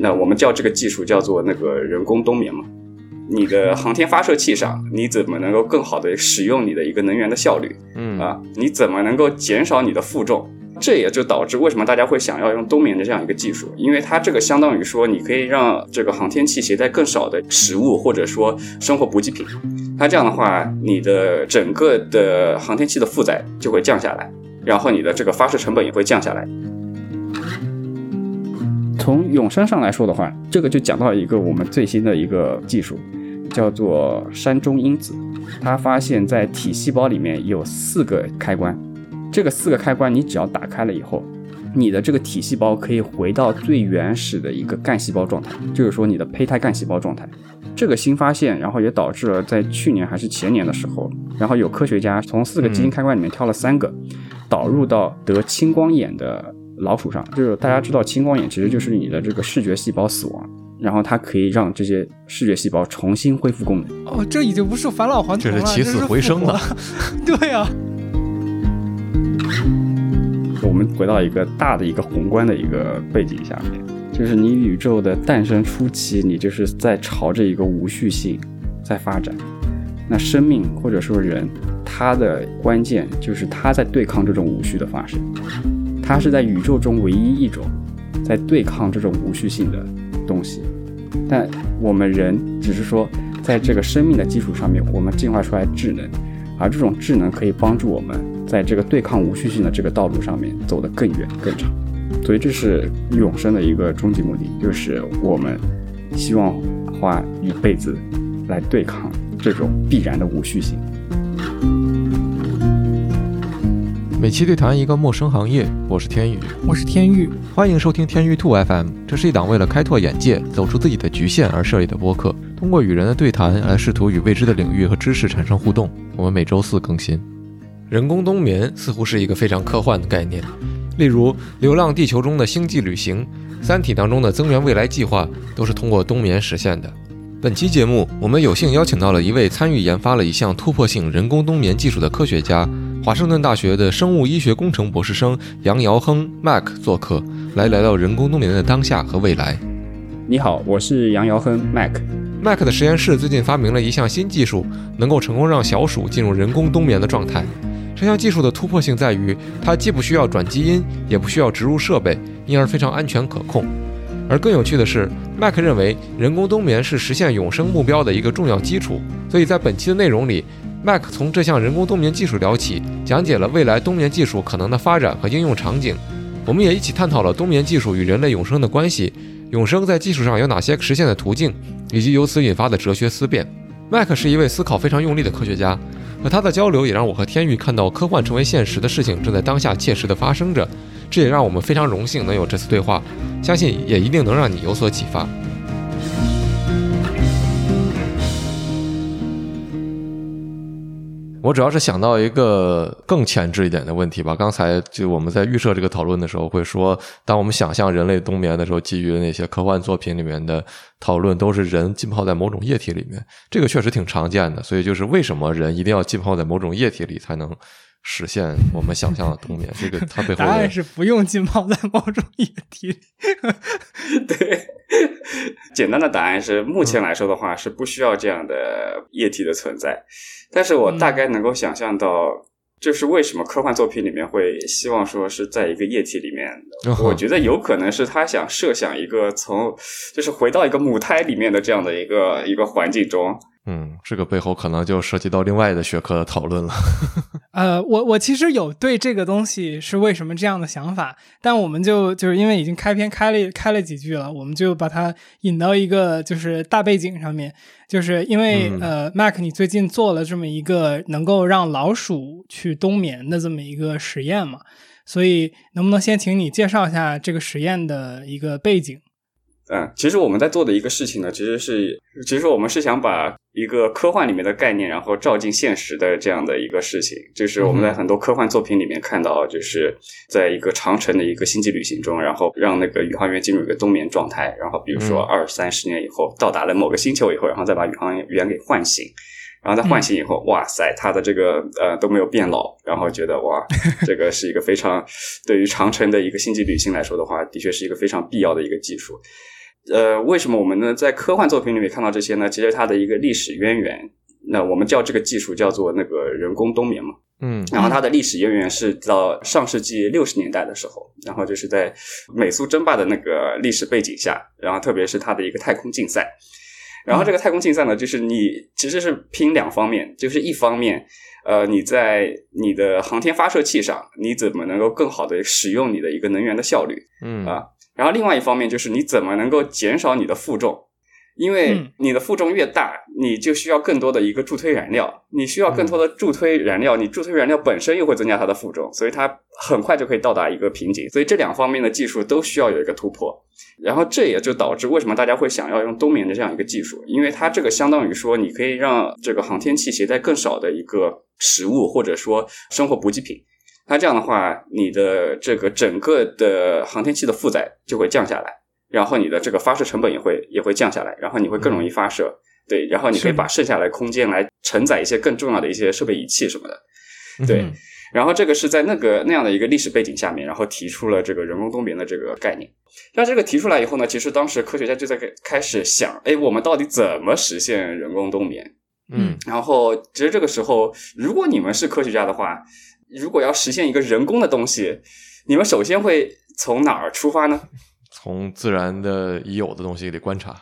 那我们叫这个技术叫做那个人工冬眠嘛。你的航天发射器上，你怎么能够更好的使用你的一个能源的效率？嗯啊，你怎么能够减少你的负重？这也就导致为什么大家会想要用冬眠的这样一个技术，因为它这个相当于说，你可以让这个航天器携带更少的食物或者说生活补给品，它这样的话，你的整个的航天器的负载就会降下来，然后你的这个发射成本也会降下来。从永生上来说的话，这个就讲到一个我们最新的一个技术，叫做山中因子。它发现，在体细胞里面有四个开关，这个四个开关你只要打开了以后，你的这个体细胞可以回到最原始的一个干细胞状态，就是说你的胚胎干细胞状态。这个新发现，然后也导致了在去年还是前年的时候，然后有科学家从四个基因开关里面挑了三个，导入到得青光眼的老鼠上。就是大家知道，青光眼其实就是你的这个视觉细胞死亡，然后它可以让这些视觉细胞重新恢复功能。哦，这已经不是返老还童了，这是起死回生了。对呀、我们回到一个大的一个宏观的一个背景下面，就是你宇宙的诞生初期，你就是在朝着一个无序性在发展。那生命或者说人，它的关键就是它在对抗这种无序的发生，它是在宇宙中唯一一种在对抗这种无序性的东西。但我们人只是说，在这个生命的基础上面，我们进化出来智能，而这种智能可以帮助我们在这个对抗无序性的这个道路上面走得更远更长。所以这是永生的一个终极目的，就是我们希望花一辈子来对抗这种必然的无序性。每期对谈一个陌生行业，我是天宇，我是天宇，欢迎收听天宇兔 FM。这是一档为了开拓眼界、走出自己的局限而设立的播客，通过与人的对谈来试图与未知的领域和知识产生互动。我们每周四更新。人工冬眠似乎是一个非常科幻的概念，例如《流浪地球》中的星际旅行，《三体》当中的增援未来计划，都是通过冬眠实现的。本期节目，我们有幸邀请到了一位参与研发了一项突破性人工冬眠技术的科学家。华盛顿大学的生物医学工程博士生杨尧亨 Mac 做客，来聊聊人工冬眠的当下和未来。你好，我是杨尧亨 Mac。Mac 的实验室最近发明了一项新技术，能够成功让小鼠进入人工冬眠的状态。这项技术的突破性在于，它既不需要转基因，也不需要植入设备，因而非常安全可控。而更有趣的是，Mac 认为人工冬眠是实现永生目标的一个重要基础，所以在本期的内容里。Mac 从这项人工冬眠技术聊起，讲解了未来冬眠技术可能的发展和应用场景。我们也一起探讨了冬眠技术与人类永生的关系，永生在技术上有哪些实现的途径，以及由此引发的哲学思辨。Mac 是一位思考非常用力的科学家，和他的交流也让我和天宇看到科幻成为现实的事情正在当下切实的发生着。这也让我们非常荣幸能有这次对话，相信也一定能让你有所启发。我主要是想到一个更前置一点的问题吧。刚才就我们在预设这个讨论的时候，会说，当我们想象人类冬眠的时候，基于那些科幻作品里面的讨论，都是人浸泡在某种液体里面。这个确实挺常见的。所以，就是为什么人一定要浸泡在某种液体里才能实现我们想象的冬眠？这个 它背后答案是不用浸泡在某种液体里。对，简单的答案是，目前来说的话是不需要这样的液体的存在。但是我大概能够想象到，就是为什么科幻作品里面会希望说是在一个液体里面。我觉得有可能是他想设想一个从，就是回到一个母胎里面的这样的一个一个环境中。嗯，这个背后可能就涉及到另外的学科的讨论了。呃，我我其实有对这个东西是为什么这样的想法，但我们就就是因为已经开篇开了开了几句了，我们就把它引到一个就是大背景上面，就是因为、嗯、呃，Mac 你最近做了这么一个能够让老鼠去冬眠的这么一个实验嘛，所以能不能先请你介绍一下这个实验的一个背景？嗯，其实我们在做的一个事情呢，其实是，其实我们是想把一个科幻里面的概念，然后照进现实的这样的一个事情。就是我们在很多科幻作品里面看到，就是在一个长城的一个星际旅行中，然后让那个宇航员进入一个冬眠状态，然后比如说二三十年以后到达了某个星球以后，然后再把宇航员给唤醒。然后在唤醒以后，哇塞，他的这个呃都没有变老，然后觉得哇，这个是一个非常对于长城的一个星际旅行来说的话，的确是一个非常必要的一个技术。呃，为什么我们呢在科幻作品里面看到这些呢？其实它的一个历史渊源，那我们叫这个技术叫做那个人工冬眠嘛。嗯然后它的历史渊源是到上世纪六十年代的时候，然后就是在美苏争霸的那个历史背景下，然后特别是它的一个太空竞赛。然后这个太空竞赛呢，就是你其实是拼两方面，就是一方面，呃，你在你的航天发射器上，你怎么能够更好的使用你的一个能源的效率嗯啊？然后另外一方面就是你怎么能够减少你的负重，因为嗯你的负重越大，你就需要更多的一个助推燃料，你需要更多的助推燃料，你助推燃料本身又会增加它的负重，所以它很快就可以到达一个瓶颈。所以这两方面的技术都需要有一个突破。然后这也就导致为什么大家会想要用冬眠的这样一个技术，因为它这个相当于说你可以让这个航天器携带更少的一个食物或者说生活补给品。那这样的话，你的这个整个的航天器的负载就会降下来，然后你的这个发射成本也会也会降下来，然后你会更容易发射。对，然后你可以把剩下来空间来承载一些更重要的一些设备仪器什么的。对嗯然后这个是在那个那样的一个历史背景下面，然后提出了这个人工冬眠的这个概念。那这个提出来以后呢，其实当时科学家就在开开始想，哎，我们到底怎么实现人工冬眠？嗯然后其实这个时候，如果你们是科学家的话，如果要实现一个人工的东西，你们首先会从哪儿出发呢？从自然的已有的东西里观察。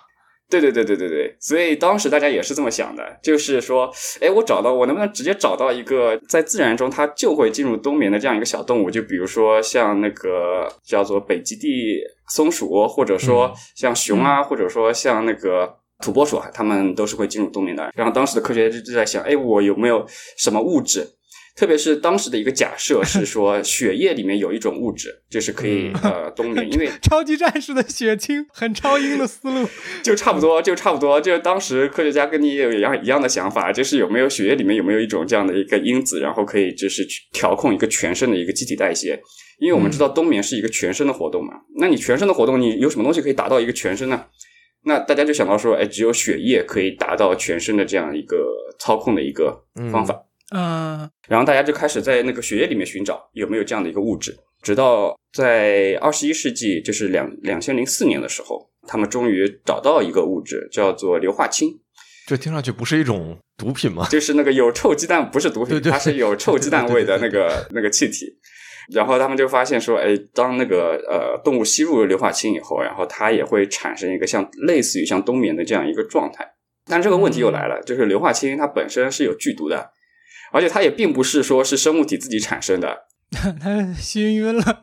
对对对对对对，所以当时大家也是这么想的，就是说，哎，我找到我能不能直接找到一个在自然中它就会进入冬眠的这样一个小动物？就比如说像那个叫做北极地松鼠，或者说嗯像熊啊，或者说像那个土拨鼠啊，它们都是会进入冬眠的。然后当时的科学家就在想，哎，我有没有什么物质？特别是当时的一个假设是说，血液里面有一种物质，就是可以呃冬眠，因为超级战士的血清，很超英的思路。就差不多，就差不多，就是当时科学家跟你也有一样一样的想法，就是有没有血液里面有没有一种这样的一个因子，然后可以就是去调控一个全身的一个机体代谢。因为我们知道冬眠是一个全身的活动嘛，那你全身的活动，你有什么东西可以达到一个全身呢？那大家就想到说，哎，只有血液可以达到全身的这样一个操控的一个方法。嗯然后大家就开始在那个血液里面寻找有没有这样的一个物质，直到在二十一世纪，就是两两千零四年的时候，他们终于找到一个物质，叫做硫化氢，这听上去不是一种毒品吗？就是那个有臭鸡蛋不是毒品，对对它是有臭鸡蛋味的 那个那个气体。然后他们就发现说，哎，当那个呃动物吸入硫化氢以后，然后它也会产生一个像类似于像冬眠的这样一个状态。但这个问题又来了，就是硫化氢它本身是有剧毒的，而且它也并不是说是生物体自己产生的，它熏晕了。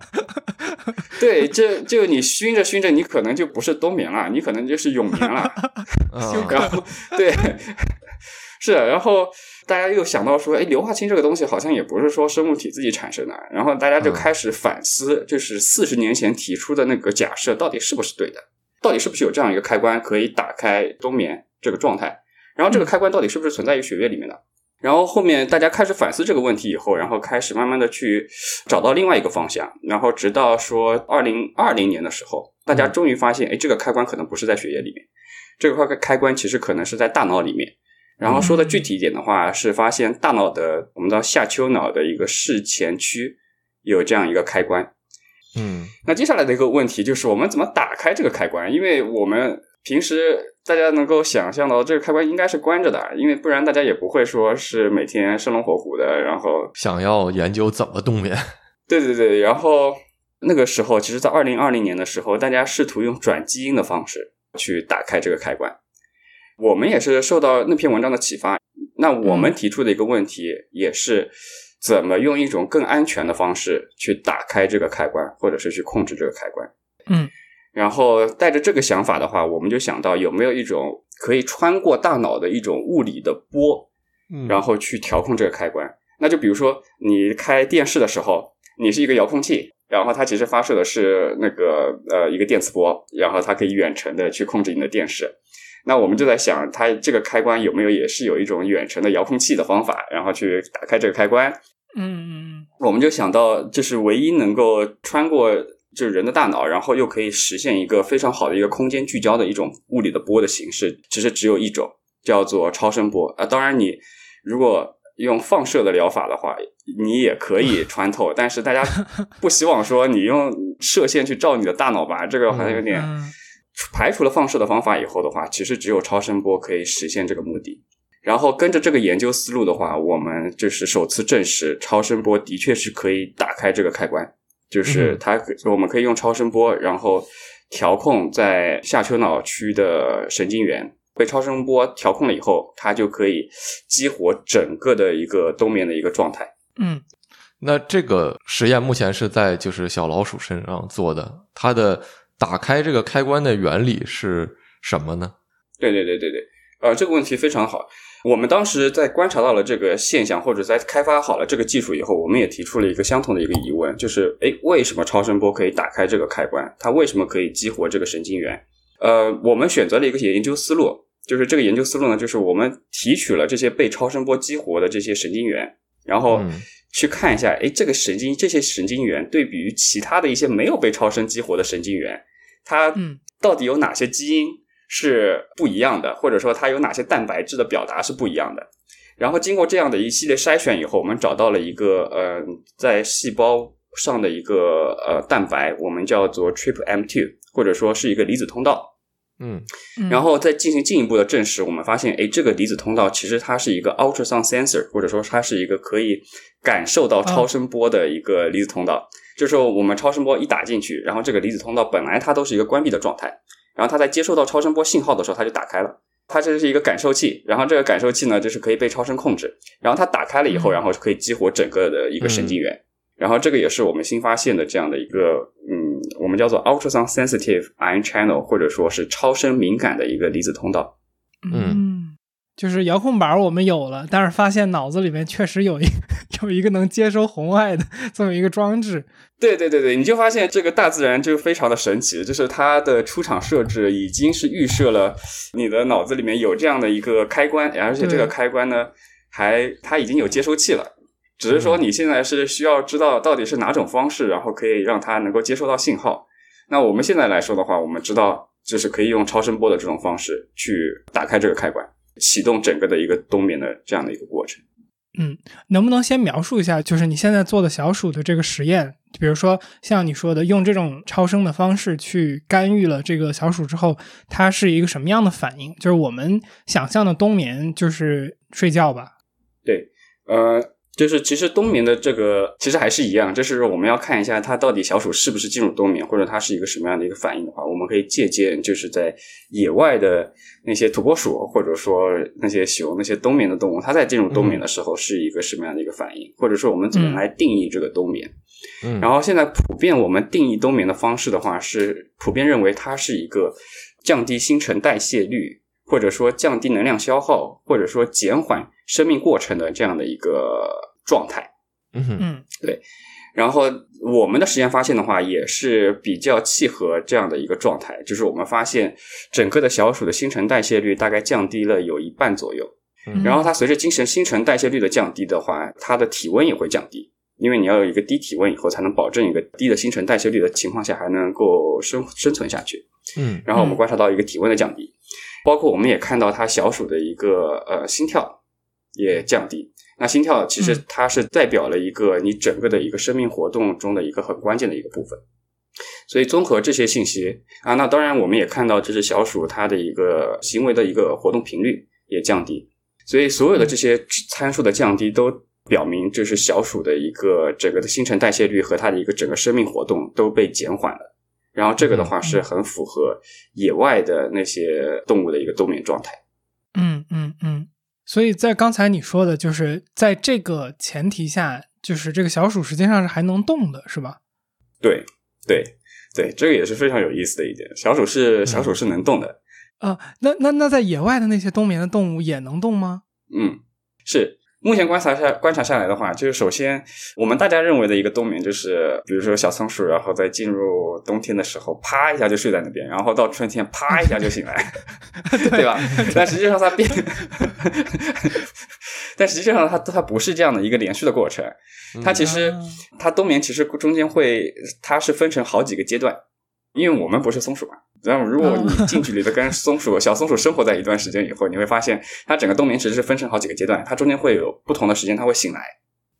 对，这就你熏着熏着，你可能就不是冬眠了，你可能就是永眠了。啊然后对，是，然后大家又想到说，哎，硫化氢这个东西好像也不是说生物体自己产生的，然后大家就嗯开始反思，就是四十年前提出的那个假设到底是不是对的，到底是不是有这样一个开关可以打开冬眠这个状态，然后这个开关到底是不是存在于血液里面的？然后后面大家开始反思这个问题以后，然后开始慢慢的去找到另外一个方向，然后直到说二零二零年的时候，大家终于发现，哎，这个开关可能不是在血液里面，这个开开关其实可能是在大脑里面。然后说的具体一点的话，是发现大脑的我们知道下丘脑的一个视前区有这样一个开关。嗯那接下来的一个问题就是，我们怎么打开这个开关？因为我们平时大家能够想象到，这个开关应该是关着的，因为不然大家也不会说是每天生龙活虎的。然后，想要研究怎么冬眠。对对对，然后那个时候，其实，在二零二零年的时候，大家试图用转基因的方式去打开这个开关。我们也是受到那篇文章的启发，那我们提出的一个问题也是怎么用一种更安全的方式去打开这个开关，或者是去控制这个开关。嗯，然后带着这个想法的话，我们就想到有没有一种可以穿过大脑的一种物理的波，嗯然后去调控这个开关。那就比如说你开电视的时候，你是一个遥控器，然后它其实发射的是那个呃一个电磁波，然后它可以远程的去控制你的电视。那我们就在想，它这个开关有没有也是有一种远程的遥控器的方法，然后去打开这个开关。嗯嗯我们就想到，就是唯一能够穿过就是人的大脑，然后又可以实现一个非常好的一个空间聚焦的一种物理的波的形式，其实只有一种，叫做超声波啊。当然，你如果用放射的疗法的话，你也可以 穿透，但是大家不希望说你用射线去照你的大脑吧，这个好像有点。嗯排除了放射的方法以后的话，其实只有超声波可以实现这个目的。然后跟着这个研究思路的话，我们就是首次证实超声波的确是可以打开这个开关，就是它我们可以用超声波，然后调控在下丘脑区的神经元被超声波调控了以后，它就可以激活整个的一个冬眠的一个状态。嗯，那这个实验目前是在就是小老鼠身上做的，它的打开这个开关的原理是什么呢？对对对对对，呃，这个问题非常好。我们当时在观察到了这个现象，或者在开发好了这个技术以后，我们也提出了一个相同的一个疑问，就是：诶，为什么超声波可以打开这个开关？它为什么可以激活这个神经元？呃，我们选择了一个研究思路，就是这个研究思路呢，就是我们提取了这些被超声波激活的这些神经元，然后去看一下，诶，这个神经这些神经元对比于其他的一些没有被超声激活的神经元，它到底有哪些基因？是不一样的，或者说它有哪些蛋白质的表达是不一样的。然后经过这样的一系列筛选以后，我们找到了一个呃，在细胞上的一个呃蛋白，我们叫做 Trip M2，或者说是一个离子通道。嗯，然后再进行进一步的证实，我们发现，哎，这个离子通道其实它是一个 ultrasound sensor，或者说它是一个可以感受到超声波的一个离子通道。就是我们超声波一打进去，然后这个离子通道本来它都是一个关闭的状态。然后它在接收到超声波信号的时候，它就打开了。它这是一个感受器，然后这个感受器呢，就是可以被超声控制。然后它打开了以后，然后可以激活整个的一个神经元。然后这个也是我们新发现的这样的一个，嗯，我们叫做 ultrasound sensitive ion channel，或者说是超声敏感的一个离子通道。嗯，就是遥控板我们有了，但是发现脑子里面确实有一 有一个能接收红外的这么一个装置。对对对对，你就发现这个大自然就非常的神奇，就是它的出厂设置已经是预设了你的脑子里面有这样的一个开关，而且这个开关呢，还它已经有接收器了，只是说你现在是需要知道到底是哪种方式，然后可以让它能够接收到信号。那我们现在来说的话，我们知道就是可以用超声波的这种方式去打开这个开关，启动整个的一个冬眠的这样的一个过程。嗯，能不能先描述一下，就是你现在做的小鼠的这个实验？比如说像你说的，用这种超声的方式去干预了这个小鼠之后，它是一个什么样的反应？就是我们想象的冬眠就是睡觉吧？对，呃。就是其实冬眠的这个其实还是一样，就是我们要看一下它到底小鼠是不是进入冬眠，或者它是一个什么样的一个反应的话，我们可以借鉴就是在野外的那些土拨鼠，或者说那些熊那些冬眠的动物，它在进入冬眠的时候是一个什么样的一个反应，或者说我们怎么来定义这个冬眠？嗯，然后现在普遍我们定义冬眠的方式的话，是普遍认为它是一个降低新陈代谢率，或者说降低能量消耗，或者说减缓生命过程的这样的一个。状态，嗯嗯，对。然后我们的实验发现的话，也是比较契合这样的一个状态，就是我们发现整个的小鼠的新陈代谢率大概降低了有一半左右。然后它随着精神新陈代谢率的降低的话，它的体温也会降低，因为你要有一个低体温以后，才能保证一个低的新陈代谢率的情况下还能够生生存下去。嗯。然后我们观察到一个体温的降低，包括我们也看到它小鼠的一个呃心跳也降低。那心跳其实它是代表了一个你整个的一个生命活动中的一个很关键的一个部分，所以综合这些信息啊，那当然我们也看到这只小鼠它的一个行为的一个活动频率也降低，所以所有的这些参数的降低都表明，就是小鼠的一个整个的新陈代谢率和它的一个整个生命活动都被减缓了，然后这个的话是很符合野外的那些动物的一个冬眠状态。嗯嗯嗯。所以在刚才你说的，就是在这个前提下，就是这个小鼠实际上是还能动的，是吧？对，对，对，这个也是非常有意思的一点。小鼠是小鼠是能动的啊。那那那在野外的那些冬眠的动物也能动吗？嗯，是。目前观察下观察下来的话，就是首先我们大家认为的一个冬眠，就是比如说小松鼠，然后在进入冬天的时候，啪一下就睡在那边，然后到春天啪一下就醒来，对吧？但实际上它变，但实际上它它不是这样的一个连续的过程，它其实它冬眠其实中间会它是分成好几个阶段。因为我们不是松鼠嘛，然后如果你近距离的跟松鼠、小松鼠生活在一段时间以后，你会发现它整个冬眠其实是分成好几个阶段，它中间会有不同的时间它会醒来，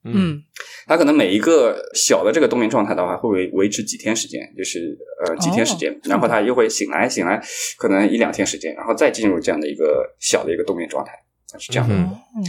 嗯它可能每一个小的这个冬眠状态的话，会维维持几天时间，就是呃几天时间，然后它又会醒来，醒来可能一两天时间，然后再进入这样的一个小的一个冬眠状态，是这样的。嗯嗯，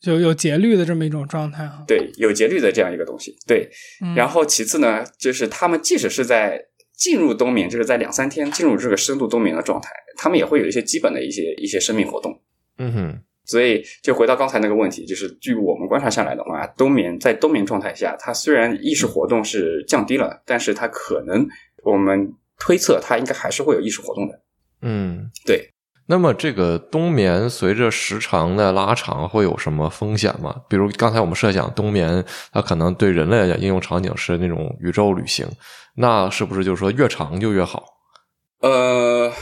就有节律的这么一种状态啊。对，有节律的这样一个东西。对，嗯然后其次呢，就是他们即使是在进入冬眠，就是在两三天进入这个深度冬眠的状态，他们也会有一些基本的一些一些生命活动。嗯哼，所以，就回到刚才那个问题，就是据我们观察下来的话，冬眠在冬眠状态下，它虽然意识活动是降低了，但是它可能我们推测它应该还是会有意识活动的。嗯，对。那么这个冬眠随着时长的拉长会有什么风险吗？比如刚才我们设想冬眠，它可能对人类来讲应用场景是那种宇宙旅行，那是不是就是说越长就越好？呃，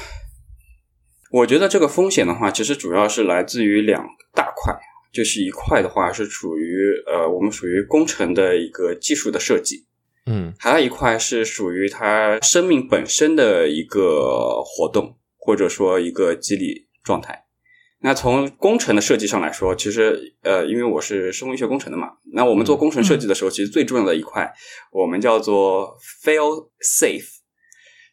我觉得这个风险的话，其实主要是来自于两大块，就是一块的话是属于呃我们属于工程的一个技术的设计，嗯还有一块是属于它生命本身的一个活动，或者说一个机理状态。那从工程的设计上来说，其实呃，因为我是生物医学工程的嘛，那我们做工程设计的时候，其实最重要的一块，我们叫做 fail safe，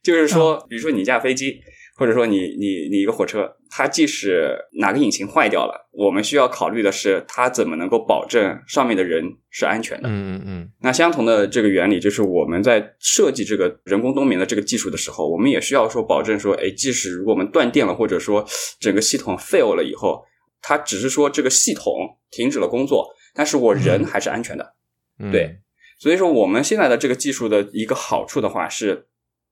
就是说，比如说你一架飞机，或者说你你你一个火车，它即使哪个引擎坏掉了，我们需要考虑的是它怎么能够保证上面的人是安全的。嗯嗯嗯那相同的这个原理，就是我们在设计这个人工冬眠的这个技术的时候，我们也需要说保证说，哎，即使如果我们断电了，或者说整个系统 fail 了以后，它只是说这个系统停止了工作，但是我人还是安全的。嗯，对所以说，我们现在的这个技术的一个好处的话，是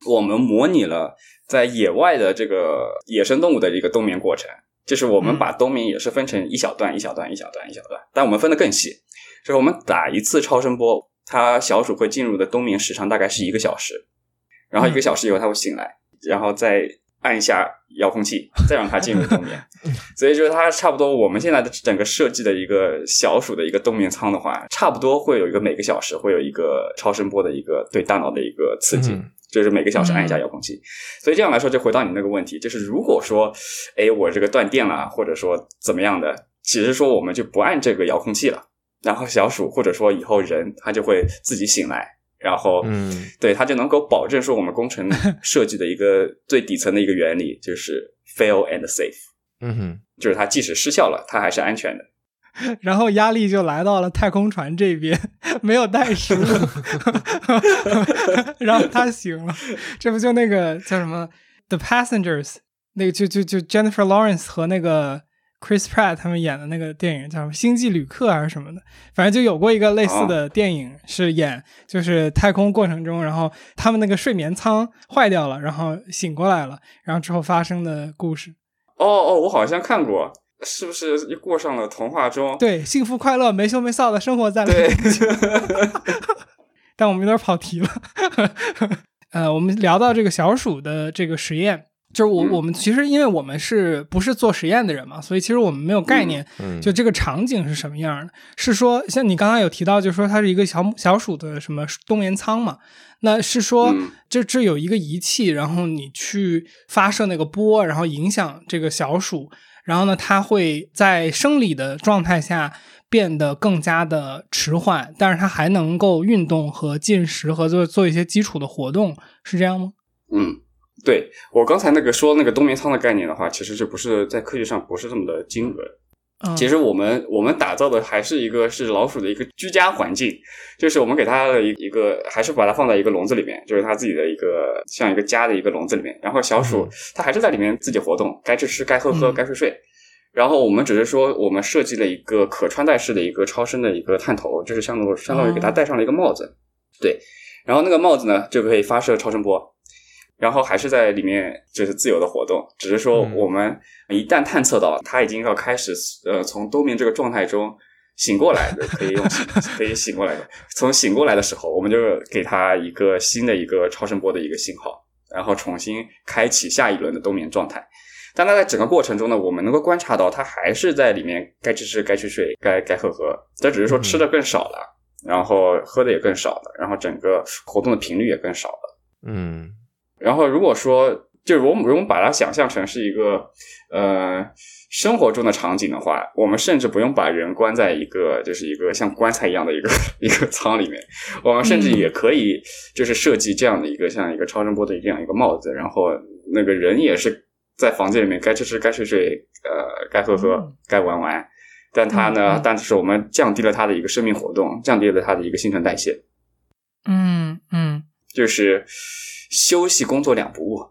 我们模拟了在野外的这个野生动物的一个冬眠过程，就是我们嗯。把冬眠也是分成一小段、一小段、一小段、一小段，但我们分得更细，就是我们打一次超声波，它小鼠会进入的冬眠时长大概是一个小时，然后一个小时以后它会醒来，然后再按一下遥控器，再让它进入冬眠。所以就是它差不多，我们现在的整个设计的一个小鼠的一个冬眠舱的话，差不多会有一个每个小时会有一个超声波的一个对大脑的一个刺激，嗯就是每个小时按一下遥控器。所以这样来说，就回到你那个问题，就是如果说，哎，我这个断电了，或者说怎么样的，其实说我们就不按这个遥控器了，然后小鼠或者说以后人它就会自己醒来，然后嗯。对，它就能够保证说我们工程 设计的一个最底层的一个原理就是 fail and safe，嗯哼，就是它即使失效了，它还是安全的。然后压力就来到了太空船这边，没有带食物，然后他醒了，这不就那个叫什么《The Passengers》那个就就就 Jennifer Lawrence 和那个 Chris Pratt 他们演的那个电影叫什么《星际旅客》还是什么的，反正就有过一个类似的电影，是演就是太空过程中，然后他们那个睡眠舱坏掉了，然后醒过来了，然后之后发生的故事。哦哦，我好像看过，是不是又过上了童话中？对，幸福快乐、没羞没臊的生活在了对，但我们有点跑题了。呃，我们聊到这个小鼠的这个实验，就是我、嗯我们其实因为我们是不是做实验的人嘛，所以其实我们没有概念，嗯就这个场景是什么样的。是说，像你刚刚有提到，就是说它是一个小小鼠的什么冬眠舱嘛？那是说嗯这这有一个仪器，然后你去发射那个波，然后影响这个小鼠，然后呢，它会在生理的状态下变得更加的迟缓，但是它还能够运动和进食和做做一些基础的活动，是这样吗？嗯，对我刚才那个说那个冬眠仓的概念的话，其实这不是在科学上不是这么的精准。嗯，其实我们我们打造的还是一个是老鼠的一个居家环境，就是我们给它的一一个还是把它放在一个笼子里面，就是它自己的一个像一个家的一个笼子里面，然后小鼠嗯。它还是在里面自己活动，该吃吃，该喝喝，嗯。该睡睡。然后我们只是说，我们设计了一个可穿戴式的一个超声的一个探头，就是相当于相当于给它戴上了一个帽子，对。然后那个帽子呢，就可以发射超声波，然后还是在里面就是自由的活动，只是说嗯我们一旦探测到它已经要开始呃从冬眠这个状态中醒过来的，可以用醒 可以醒过来的，从醒过来的时候，我们就给它一个新的一个超声波的一个信号，然后重新开启下一轮的冬眠状态。但它在整个过程中呢，我们能够观察到，它还是在里面该吃吃、该去睡、该该喝喝，这只是说吃的更少了，然后喝的也更少了，然后整个活动的频率也更少了。嗯然后如果说就是我们如果把它想象成是一个呃生活中的场景的话，我们甚至不用把人关在一个就是一个像棺材一样的一个一个舱里面，我们甚至也可以就是设计这样的一个像一个超声波的这样一个帽子，然后那个人也是在房间里面该吃吃该睡睡，呃，该喝喝该玩玩，但他呢，但是我们降低了他的一个生命活动，降低了他的一个新陈代谢，嗯嗯。就是休息工作两不误。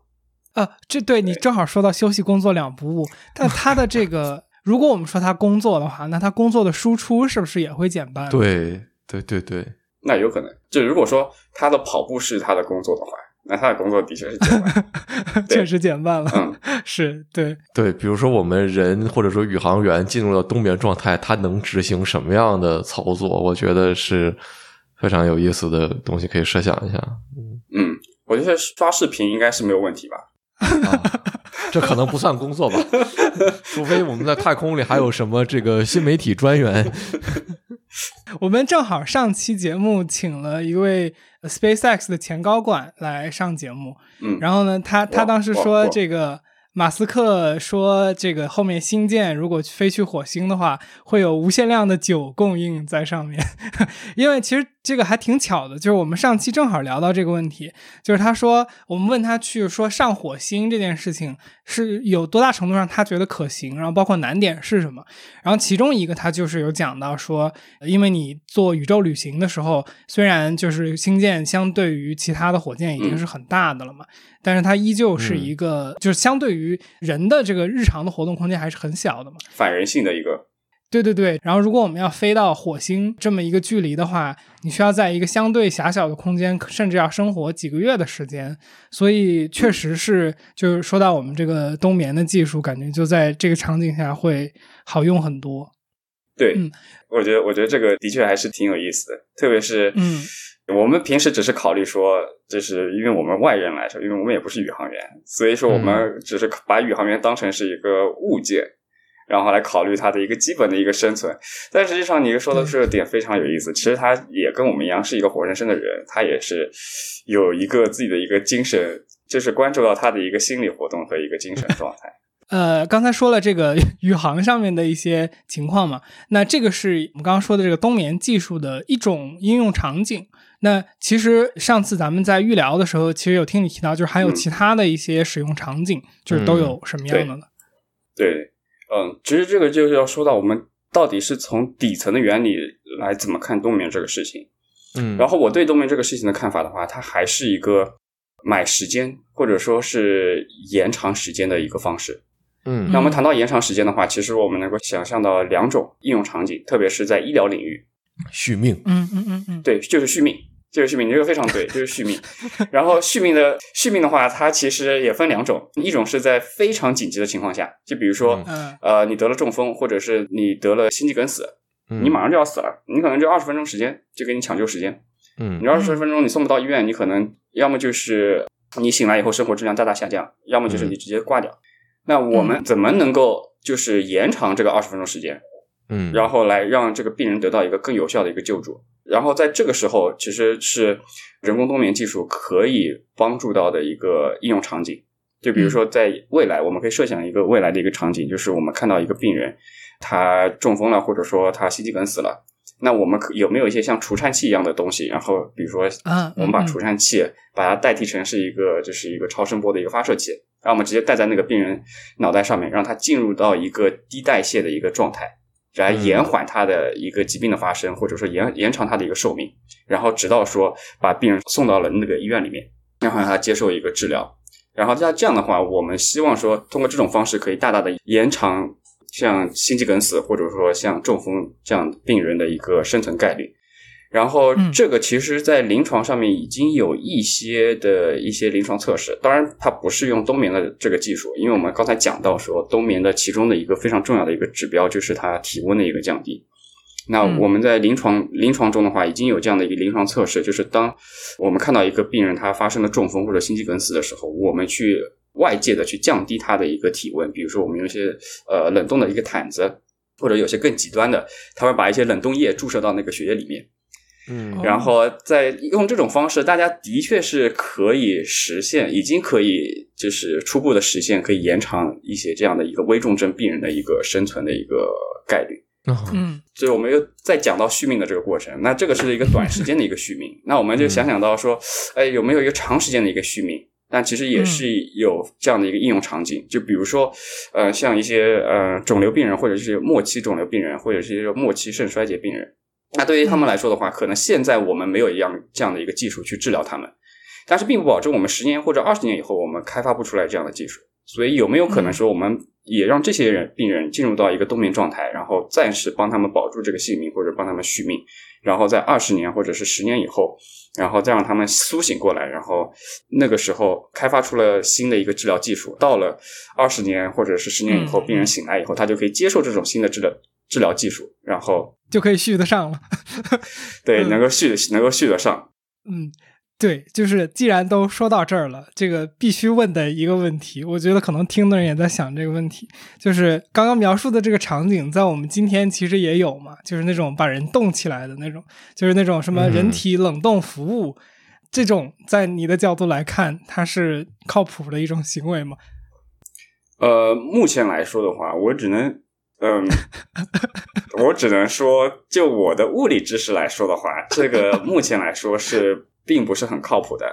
啊，这对你正好说到休息工作两不误，但他的这个，如果我们说他工作的话，那他工作的输出是不是也会减半？对对对对，那有可能。就如果说他的跑步是他的工作的话，那他的工作的确是减半，确实减半了。嗯，是对对，比如说我们人或者说宇航员进入了冬眠状态，他能执行什么样的操作？我觉得是非常有意思的东西，可以设想一下。嗯，我觉得刷视频应该是没有问题吧。啊，这可能不算工作吧，除非我们在太空里还有什么这个新媒体专员。我们正好上期节目请了一位 SpaceX 的前高管来上节目，嗯，然后呢，他他当时说这个。马斯克说：“这个后面星舰如果飞去火星的话，会有无限量的酒供应在上面。因为其实这个还挺巧的，就是我们上期正好聊到这个问题，就是他说我们问他去说上火星这件事情是有多大程度上他觉得可行，然后包括难点是什么。然后其中一个他就是有讲到说，因为你做宇宙旅行的时候，虽然就是星舰相对于其他的火箭已经是很大的了嘛。”但是它依旧是一个，就是相对于人的这个日常的活动空间还是很小的嘛，反人性的一个。对对对，然后如果我们要飞到火星这么一个距离的话，你需要在一个相对狭小的空间，甚至要生活几个月的时间，所以确实是，就是说到我们这个冬眠的技术，感觉就在这个场景下会好用很多。对，嗯我觉得我觉得这个的确还是挺有意思的，特别是嗯。我们平时只是考虑说，就是因为我们外人来说，因为我们也不是宇航员，所以说我们只是把宇航员当成是一个物件，然后来考虑它的一个基本的一个生存。但实际上，你说的这个点非常有意思。其实他也跟我们一样是一个活生生的人，他也是有一个自己的一个精神，就是关注到他的一个心理活动和一个精神状态。呃，刚才说了这个 宇航上面的一些情况嘛，那这个是我们刚刚说的这个冬眠技术的一种应用场景。那其实上次咱们在预聊的时候，其实有听你提到，就是还有其他的一些使用场景，就是都有什么样的呢？对，嗯，其实这个就是要说到我们到底是从底层的原理来怎么看冬眠这个事情。嗯，然后我对冬眠这个事情的看法的话，它还是一个买时间或者说是延长时间的一个方式。嗯，那我们谈到延长时间的话，其实我们能够想象到两种应用场景，特别是在医疗领域，续命。嗯嗯嗯嗯，对，就是续命。就是续命，你这个非常对，就是续命。然后续命的续命的话，它其实也分两种，一种是在非常紧急的情况下，就比如说，呃，你得了中风，或者是你得了心肌梗死，你马上就要死了，你可能就二十分钟时间就给你抢救时间。嗯，你二十分钟你送不到医院，你可能要么就是你醒来以后生活质量大大下降，要么就是你直接挂掉。那我们怎么能够就是延长这个二十分钟时间？嗯，然后来让这个病人得到一个更有效的一个救助。然后在这个时候，其实是人工冬眠技术可以帮助到的一个应用场景。就比如说，在未来，我们可以设想一个未来的一个场景，就是我们看到一个病人他中风了，或者说他心肌梗死了，那我们可有没有一些像除颤器一样的东西？然后比如说，我们把除颤器把它代替成是一个就是一个超声波的一个发射器，然后我们直接戴在那个病人脑袋上面，让他进入到一个低代谢的一个状态。来延缓他的一个疾病的发生，或者说延延长他的一个寿命，然后直到说把病人送到了那个医院里面，然后让他接受一个治疗，然后像这样的话，我们希望说通过这种方式可以大大的延长像心肌梗死或者说像中风这样病人的一个生存概率。然后这个其实，在临床上面已经有一些的一些临床测试，当然它不是用冬眠的这个技术，因为我们刚才讲到说冬眠的其中的一个非常重要的一个指标就是它体温的一个降低。那我们在临床临床中的话，已经有这样的一个临床测试，就是当我们看到一个病人他发生了中风或者心肌梗死的时候，我们去外界的去降低他的一个体温，比如说我们用一些呃冷冻的一个毯子，或者有些更极端的，他会把一些冷冻液注射到那个血液里面。嗯。然后再用这种方式，大家的确是可以实现，已经可以就是初步的实现，可以延长一些这样的一个危重症病人的一个生存的一个概率。哦嗯。所以我们又再讲到续命的这个过程，那这个是一个短时间的一个续命，那我们就想想到说，哎，有没有一个长时间的一个续命？但其实也是有这样的一个应用场景，就比如说，呃，像一些呃肿瘤病人，或者是末期肿瘤病人，或者是一些末期肾衰竭病人，那对于他们来说的话，可能现在我们没有一样这样的一个技术去治疗他们，但是并不保证我们十年或者二十年以后我们开发不出来这样的技术。所以有没有可能说，我们也让这些人病人进入到一个冬眠状态，然后暂时帮他们保住这个性命，或者帮他们续命，然后在二十年或者是十年以后，然后再让他们苏醒过来，然后那个时候开发出了新的一个治疗技术，到了二十年或者是十年以后，嗯病人醒来以后，他就可以接受这种新的治疗治疗技术，然后就可以续得上了。对嗯能够续能够续得上。嗯，对，就是既然都说到这儿了，这个必须问的一个问题，我觉得可能听的人也在想这个问题，就是刚刚描述的这个场景，在我们今天其实也有嘛，就是那种把人冻起来的那种，就是那种什么嗯人体冷冻服务，这种在你的角度来看，它是靠谱的一种行为吗？呃，目前来说的话，我只能，嗯，我只能说，就我的物理知识来说的话，这个目前来说是并不是很靠谱的。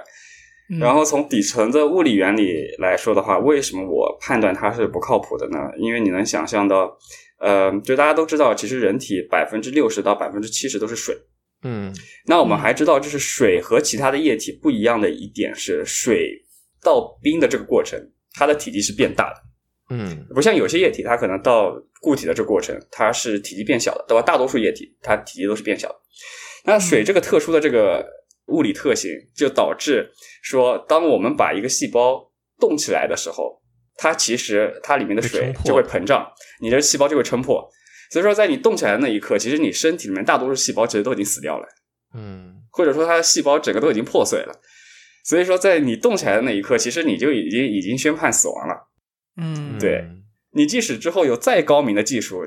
嗯、然后从底层的物理原理来说的话，为什么我判断它是不靠谱的呢？因为你能想象到，呃，就大家都知道，其实人体百分之六十到百分之七十都是水。嗯那我们还知道，就是水和其他的液体不一样的一点是，水到冰的这个过程，它的体积是变大的。嗯不像有些液体，它可能到固体的这个过程，它是体积变小的，对吧？大多数液体它体积都是变小的。那水这个特殊的这个物理特性，就导致说，当我们把一个细胞冻起来的时候，它其实它里面的水就会膨胀，你的细胞就会撑破。所以说，在你冻起来的那一刻，其实你身体里面大多数细胞其实都已经死掉了。嗯或者说它的细胞整个都已经破碎了。所以说，在你动起来的那一刻，其实你就已经已经宣判死亡了。嗯，对你即使之后有再高明的技术，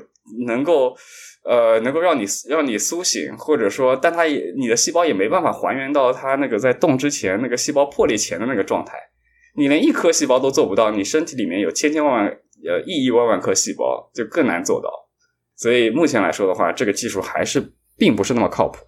能够呃能够让你让你苏醒，或者说，但它也你的细胞也没办法还原到它那个在动之前那个细胞破裂前的那个状态。你连一颗细胞都做不到，你身体里面有千千万万呃亿亿万万颗细胞，就更难做到。所以目前来说的话，这个技术还是并不是那么靠谱。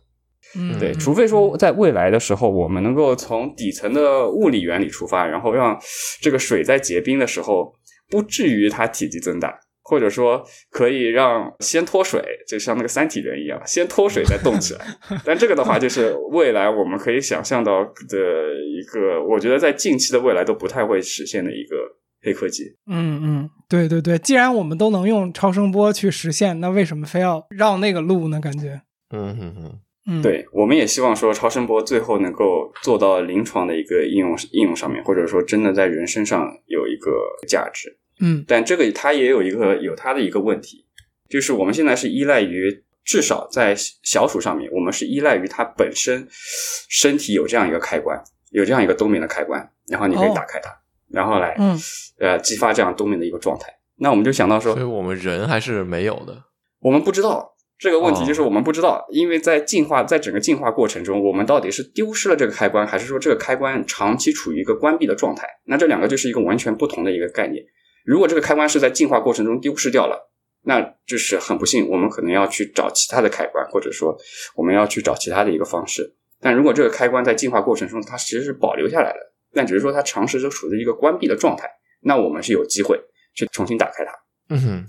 嗯，对，嗯除非说在未来的时候，我们能够从底层的物理原理出发，然后让这个水在结冰的时候不至于它体积增大，或者说可以让先脱水，就像那个三体人一样，先脱水再动起来。但这个的话，就是未来我们可以想象到的一个，我觉得在近期的未来都不太会实现的一个黑科技。嗯嗯，对对对，既然我们都能用超声波去实现，那为什么非要绕那个路呢？感觉，嗯嗯嗯嗯，，对，我们也希望说超声波最后能够做到临床的一个应用应用上面，或者说真的在人身上有一个价值。嗯但这个它也有一个有它的一个问题，就是我们现在是依赖于至少在小鼠上面，我们是依赖于它本身身体有这样一个开关，有这样一个冬眠的开关，然后你可以哦打开它，然后来嗯呃激发这样冬眠的一个状态。那我们就想到说所以，我们人还是没有的。我们不知道这个问题，哦就是我们不知道，因为在进化在整个进化过程中，我们到底是丢失了这个开关，还是说这个开关长期处于一个关闭的状态？那这两个就是一个完全不同的一个概念。如果这个开关是在进化过程中丢失掉了，那就是很不幸，我们可能要去找其他的开关，或者说我们要去找其他的一个方式。但如果这个开关在进化过程中它其实是保留下来的，但只是说它长时间处于一个关闭的状态，那我们是有机会去重新打开它。嗯哼，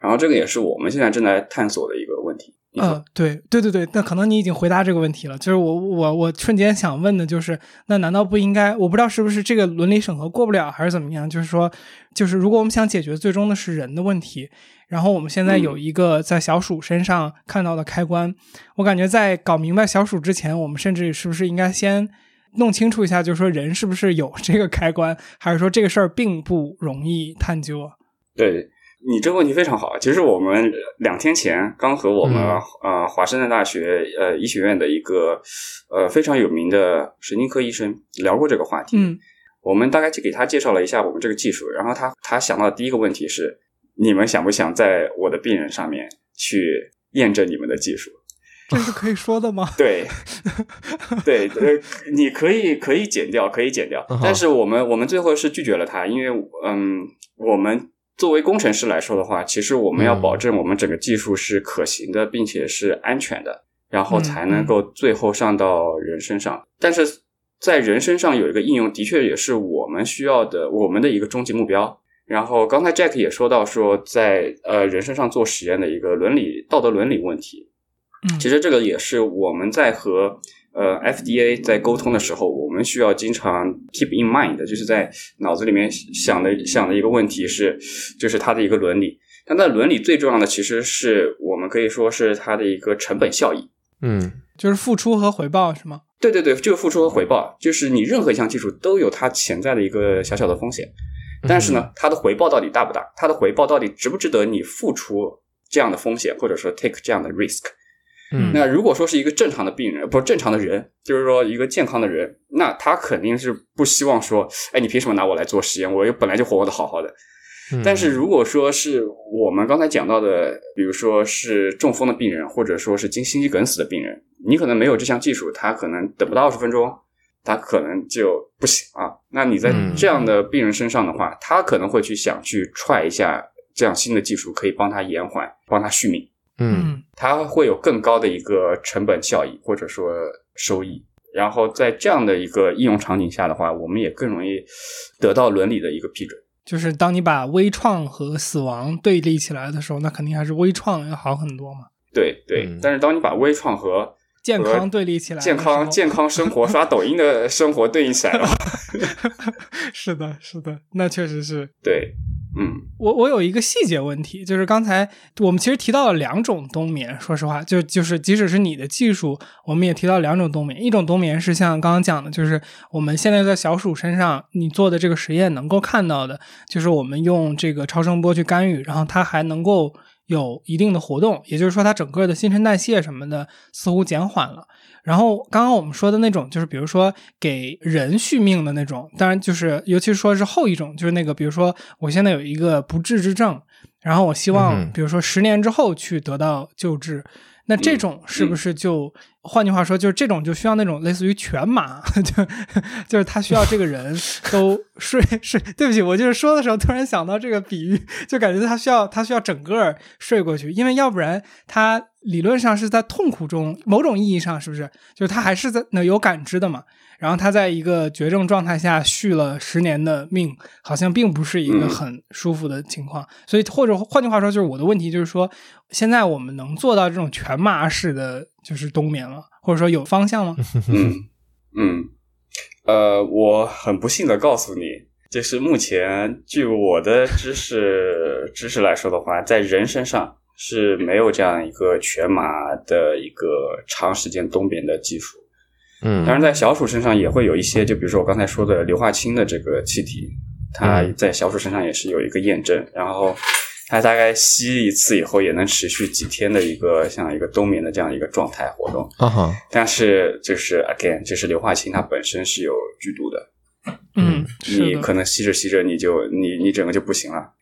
然后这个也是我们现在正在探索的一个问题。呃，对对对对，那可能你已经回答这个问题了。就是我我我瞬间想问的就是，那难道不应该？我不知道是不是这个伦理审核过不了，还是怎么样？就是说，就是如果我们想解决最终的是人的问题，然后我们现在有一个在小鼠身上看到的开关，我感觉在搞明白小鼠之前，我们甚至是不是应该先弄清楚一下，就是说人是不是有这个开关，还是说这个事儿并不容易探究啊？对你这个问题非常好。其实我们两天前刚和我们、嗯呃华盛顿大学呃医学院的一个呃非常有名的神经科医生聊过这个话题。嗯我们大概就给他介绍了一下我们这个技术，然后他他想到的第一个问题是：你们想不想在我的病人上面去验证你们的技术？这是可以说的吗？对，对，呃，你可以可以剪掉，可以剪掉但是我们我们最后是拒绝了他，因为嗯，我们作为工程师来说的话，其实我们要嗯保证我们整个技术是可行的，并且是安全的，然后嗯才能够最后上到人身上。但是在人身上有一个应用，的确也是我们需要的，我们的一个终极目标。然后刚才 Jack 也说到说，在呃人身上做实验的一个伦理道德伦理问题，嗯，其实这个也是我们在和呃 FDA 在沟通的时候，我们需要经常 keep in mind 的，就是在脑子里面想的想的一个问题是，就是它的一个伦理。但那伦理最重要的，其实是我们可以说是它的一个成本效益。嗯就是付出和回报是吗？对对对，就是付出和回报，就是你任何一项技术都有它潜在的一个小小的风险，但是呢，它的回报到底大不大？它的回报到底值不值得你付出这样的风险，或者说 take 这样的 risk？嗯那如果说是一个正常的病人，不是正常的人，就是说一个健康的人，那他肯定是不希望说，哎，你凭什么拿我来做实验？我又本来就活活的好好的。嗯但是如果说是我们刚才讲到的，比如说是中风的病人，或者说是经心肌梗死的病人，你可能没有这项技术，他可能等不到二十分钟，他可能就不行啊。那你在嗯这样的病人身上的话，他可能会去想去踹一下这样新的技术，可以帮他延缓，帮他续命。嗯它会有更高的一个成本效益或者说收益。然后在这样的一个应用场景下的话，我们也更容易得到伦理的一个批准。就是当你把微创和死亡对立起来的时候，那肯定还是微创要好很多嘛。对对，嗯但是当你把微创和健康对立起来健，康健康生活、刷抖音的生活对应起来的话，是的，是的，那确实是。对，嗯我我有一个细节问题，就是刚才我们其实提到了两种冬眠，说实话，就就是即使是你的技术，我们也提到两种冬眠。一种冬眠是像刚刚讲的，就是我们现在在小鼠身上你做的这个实验能够看到的，就是我们用这个超声波去干预，然后它还能够有一定的活动，也就是说它整个的新陈代谢什么的似乎减缓了。然后刚刚我们说的那种，就是比如说给人续命的那种，当然就是尤其是说是后一种，就是那个比如说我现在有一个不治之症，然后我希嗯望比如说十年之后去得到救治，那这种是不是就、换句话说，就是这种就需要那种类似于全麻，就就是他需要这个人都睡睡。对不起，我就是说的时候突然想到这个比喻，就感觉他需要他需要整个睡过去，因为要不然他理论上是在痛苦中，某种意义上是不是？就是他还是在那有感知的嘛。然后他在一个绝症状态下续了十年的命，好像并不是一个嗯很舒服的情况。所以或者换句话说，就是我的问题就是说，现在我们能做到这种全麻式的就是冬眠了？或者说有方向吗？嗯嗯，呃，我很不幸的告诉你，就是目前据我的知识知识来说的话，在人身上是没有这样一个全麻的一个长时间冬眠的技术。嗯当然，在小鼠身上也会有一些，就比如说我刚才说的硫化氢的这个气体，它嗯在小鼠身上也是有一个验证，然后它大概吸一次以后也能持续几天的一个像一个冬眠的这样一个状态活动。啊哈但是就是 again，就是硫化氢它本身是有剧毒的，嗯，你可能吸着吸着你就你你整个就不行了。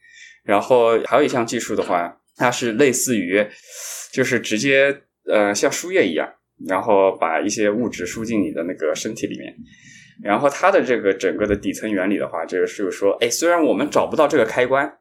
然后还有一项技术的话，它是类似于就是直接呃像输液一样，然后把一些物质输进你的那个身体里面。然后它的这个整个的底层原理的话，这个是说，哎，虽然我们找不到这个开关，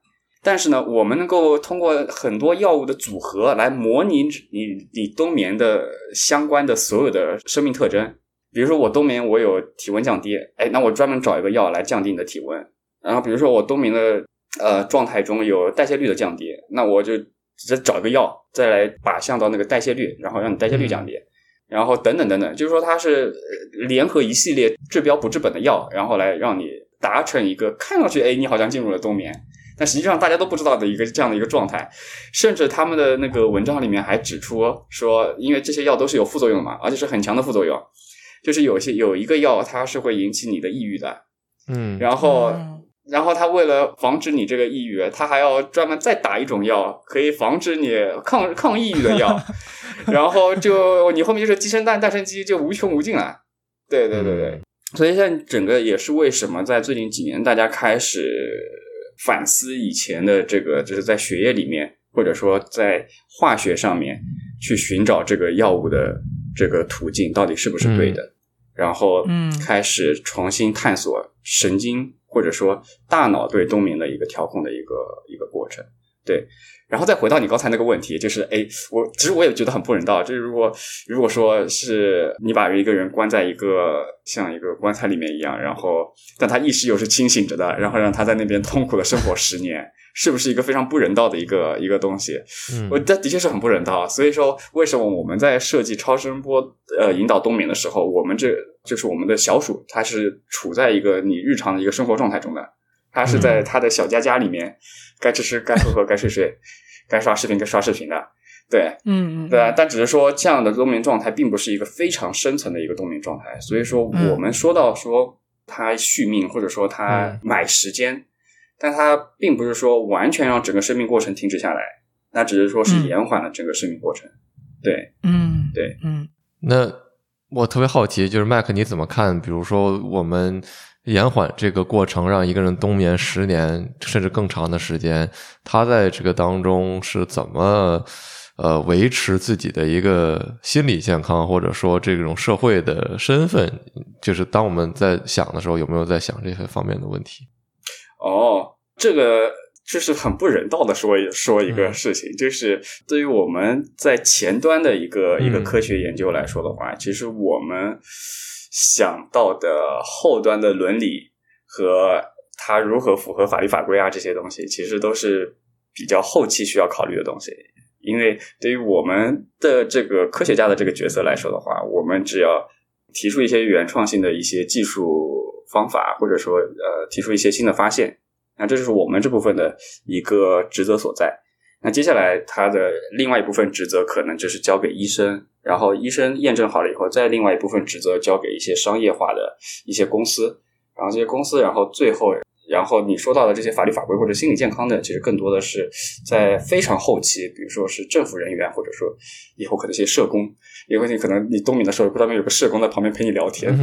但是呢，我们能够通过很多药物的组合来模拟你你冬眠的相关的所有的生命特征。比如说我冬眠我有体温降低，哎，那我专门找一个药来降低你的体温。然后比如说我冬眠的呃状态中有代谢率的降低，那我就直接找一个药再来靶向到那个代谢率，然后让你代谢率降低。然后等等等等，就是说它是呃联合一系列治标不治本的药，然后来让你达成一个看上去哎你好像进入了冬眠，但实际上大家都不知道的一个这样的一个状态。甚至他们的那个文章里面还指出说，因为这些药都是有副作用的嘛，而且是很强的副作用，就是有些有一个药它是会引起你的抑郁的，嗯然后。嗯然后他为了防止你这个抑郁，他还要专门再打一种药，可以防止你抗抗抑郁的药。然后就你后面就是鸡生蛋，蛋生鸡，就无穷无尽了。对对对对，所以现在整个也是为什么在最近几年大家开始反思以前的这个，就是在血液里面或者说在化学上面去寻找这个药物的这个途径到底是不是对的，然后嗯开始重新探索神经或者说大脑对冬眠的一个调控的一个一个过程。对，然后再回到你刚才那个问题，就是哎，我其实我也觉得很不人道。就是如果如果说是你把一个人关在一个像一个棺材里面一样，然后但他意识又是清醒着的，然后让他在那边痛苦的生活十年，是不是一个非常不人道的一个一个东西？嗯我这的确是很不人道。所以说，为什么我们在设计超声波呃引导冬眠的时候，我们这就是我们的小鼠，它是处在一个你日常的一个生活状态中的，它是在他的小家家里面，该吃吃，该喝喝，该睡睡，该刷视频该刷视频的。对嗯嗯，对啊，但只是说这样的冬眠状态并不是一个非常深层的一个冬眠状态，所以说嗯我们说到说它续命或者说它嗯买时间，但它并不是说完全让整个生命过程停止下来，那只是说是嗯延缓了整个生命过程。对，嗯对，嗯那我特别好奇，就是麦克你怎么看？比如说我们延缓这个过程，让一个人冬眠十年甚至更长的时间，他在这个当中是怎么呃维持自己的一个心理健康，或者说这种社会的身份？就是当我们在想的时候，有没有在想这些方面的问题？哦，这个就是很不人道的说一说一个嗯事情，就是对于我们在前端的一个、一个嗯科学研究来说的话，其实我们想到的后端的伦理和它如何符合法律法规啊这些东西，其实都是比较后期需要考虑的东西。因为对于我们的这个科学家的这个角色来说的话，我们只要提出一些原创性的一些技术方法，或者说呃提出一些新的发现，那这就是我们这部分的一个职责所在。那接下来他的另外一部分职责可能就是交给医生，然后医生验证好了以后，再另外一部分职责交给一些商业化的一些公司，然后这些公司，然后最后。然后你说到的这些法律法规或者心理健康的，其实更多的是在非常后期，比如说是政府人员，或者说以后可能一些社工，因为你可能你冬眠的时候，不知道有个社工在旁边陪你聊天，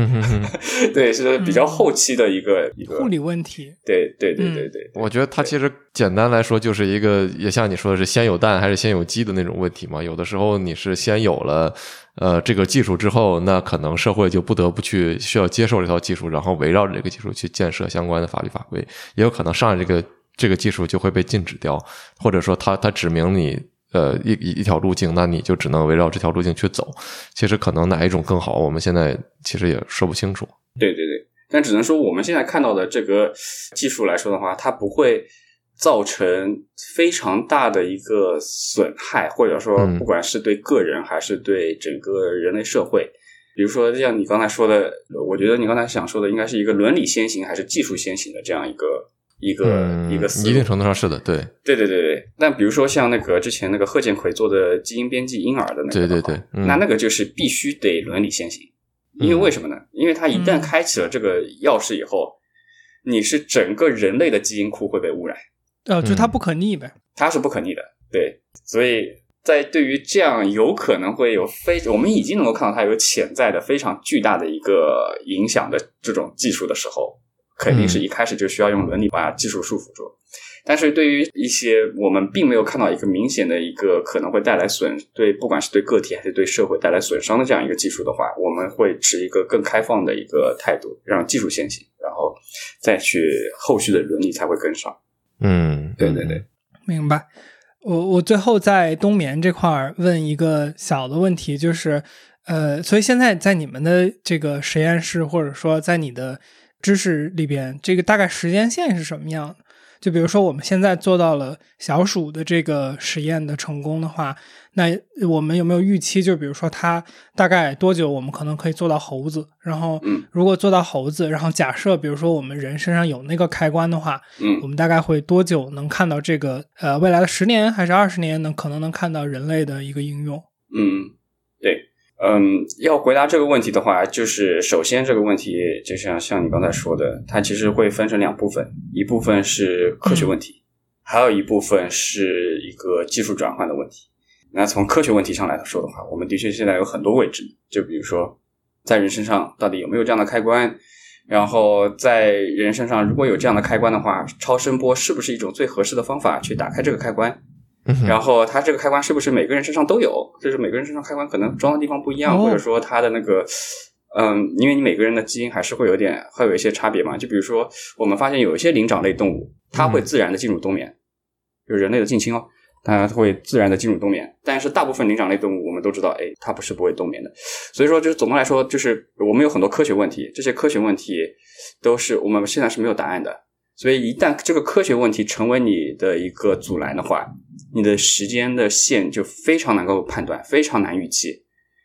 对，是比较后期的一个、一个护理问题，对对对对对，我觉得它其实简单来说就是一个，也像你说的是先有蛋还是先有鸡的那种问题嘛。有的时候你是先有了呃这个技术之后，那可能社会就不得不去需要接受这套技术，然后围绕着这个技术去建设相关的法律法规。也有可能上来这个这个技术就会被禁止掉，或者说它它指明你呃一一一条路径，那你就只能围绕这条路径去走。其实可能哪一种更好，我们现在其实也说不清楚。对对对，但只能说我们现在看到的这个技术来说的话，它不会造成非常大的一个损害，或者说嗯不管是对个人还是对整个人类社会。比如说，像你刚才说的，我觉得你刚才想说的应该是一个伦理先行还是技术先行的这样一个一个、嗯，一个思路。一定程度上是的，对，对对对对，但比如说像那个之前那个贺建奎做的基因编辑婴儿的那个的，对对对嗯那那个就是必须得伦理先行，因为为什么呢？因为它一旦嗯开启了这个钥匙以后，你是整个人类的基因库会被污染，呃，就它嗯不可逆呗。它是不可逆的。对，所以在对于这样有可能会有非我们已经能够看到它有潜在的非常巨大的一个影响的这种技术的时候，肯定是一开始就需要用伦理把技术束缚住。但是对于一些我们并没有看到一个明显的一个可能会带来损对，不管是对个体还是对社会带来损伤的这样一个技术的话，我们会持一个更开放的一个态度，让技术先行，然后再去后续的伦理才会跟上。嗯，对对对，明白。我我最后在冬眠这块儿问一个小的问题，就是，呃，所以现在在你们的这个实验室，或者说在你的知识里边，这个大概时间线是什么样的？就比如说我们现在做到了小鼠的这个实验的成功的话，那我们有没有预期？就比如说它大概多久我们可能可以做到猴子？然后嗯如果做到猴子，然后假设比如说我们人身上有那个开关的话，嗯我们大概会多久能看到这个？呃，未来的十年还是二十年能可能能看到人类的一个应用？嗯，对，嗯，要回答这个问题的话，就是首先这个问题，就像像你刚才说的，它其实会分成两部分，一部分是科学问题，还有一部分是一个技术转换的问题。那从科学问题上来说的话，我们的确现在有很多未知，就比如说在人身上到底有没有这样的开关，然后在人身上如果有这样的开关的话，超声波是不是一种最合适的方法去打开这个开关？嗯然后它这个开关是不是每个人身上都有？就是每个人身上开关可能装的地方不一样，哦或者说它的那个，嗯，因为你每个人的基因还是会有点会有一些差别嘛。就比如说，我们发现有一些灵长类动物，它会自然的进入冬眠，就是人类的近亲哦，它会自然的进入冬眠。但是大部分灵长类动物，我们都知道，哎，它不是不会冬眠的。所以说，就是总的来说，就是我们有很多科学问题，这些科学问题都是我们现在是没有答案的。所以，一旦这个科学问题成为你的一个阻拦的话，你的时间的线就非常难够判断，非常难预期。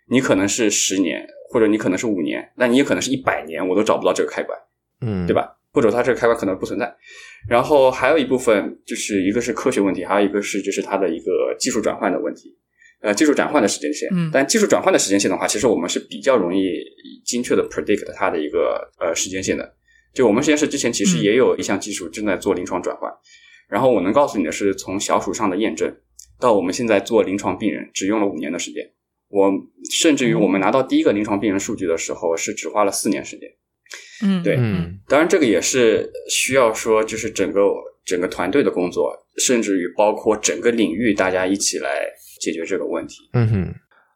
你可能是十年，或者你可能是五年，那你也可能是一百年，我都找不到这个开关，嗯，对？吧？或者它这个开关可能不存在。然后还有一部分就是一个是科学问题，还有一个是就是它的一个技术转换的问题。呃，技术转换的时间线，嗯但技术转换的时间线的话，其实我们是比较容易精确的 predict 它的一个呃时间线的。就我们实验室之前其实嗯也有一项技术正在做临床转换，然后我能告诉你的是，从小鼠上的验证到我们现在做临床病人，只用了五年的时间。我甚至于我们拿到第一个临床病人数据的时候，是只花了四年时间。嗯，对嗯当然，这个也是需要说，就是整个整个团队的工作，甚至于包括整个领域，大家一起来解决这个问题。嗯哼，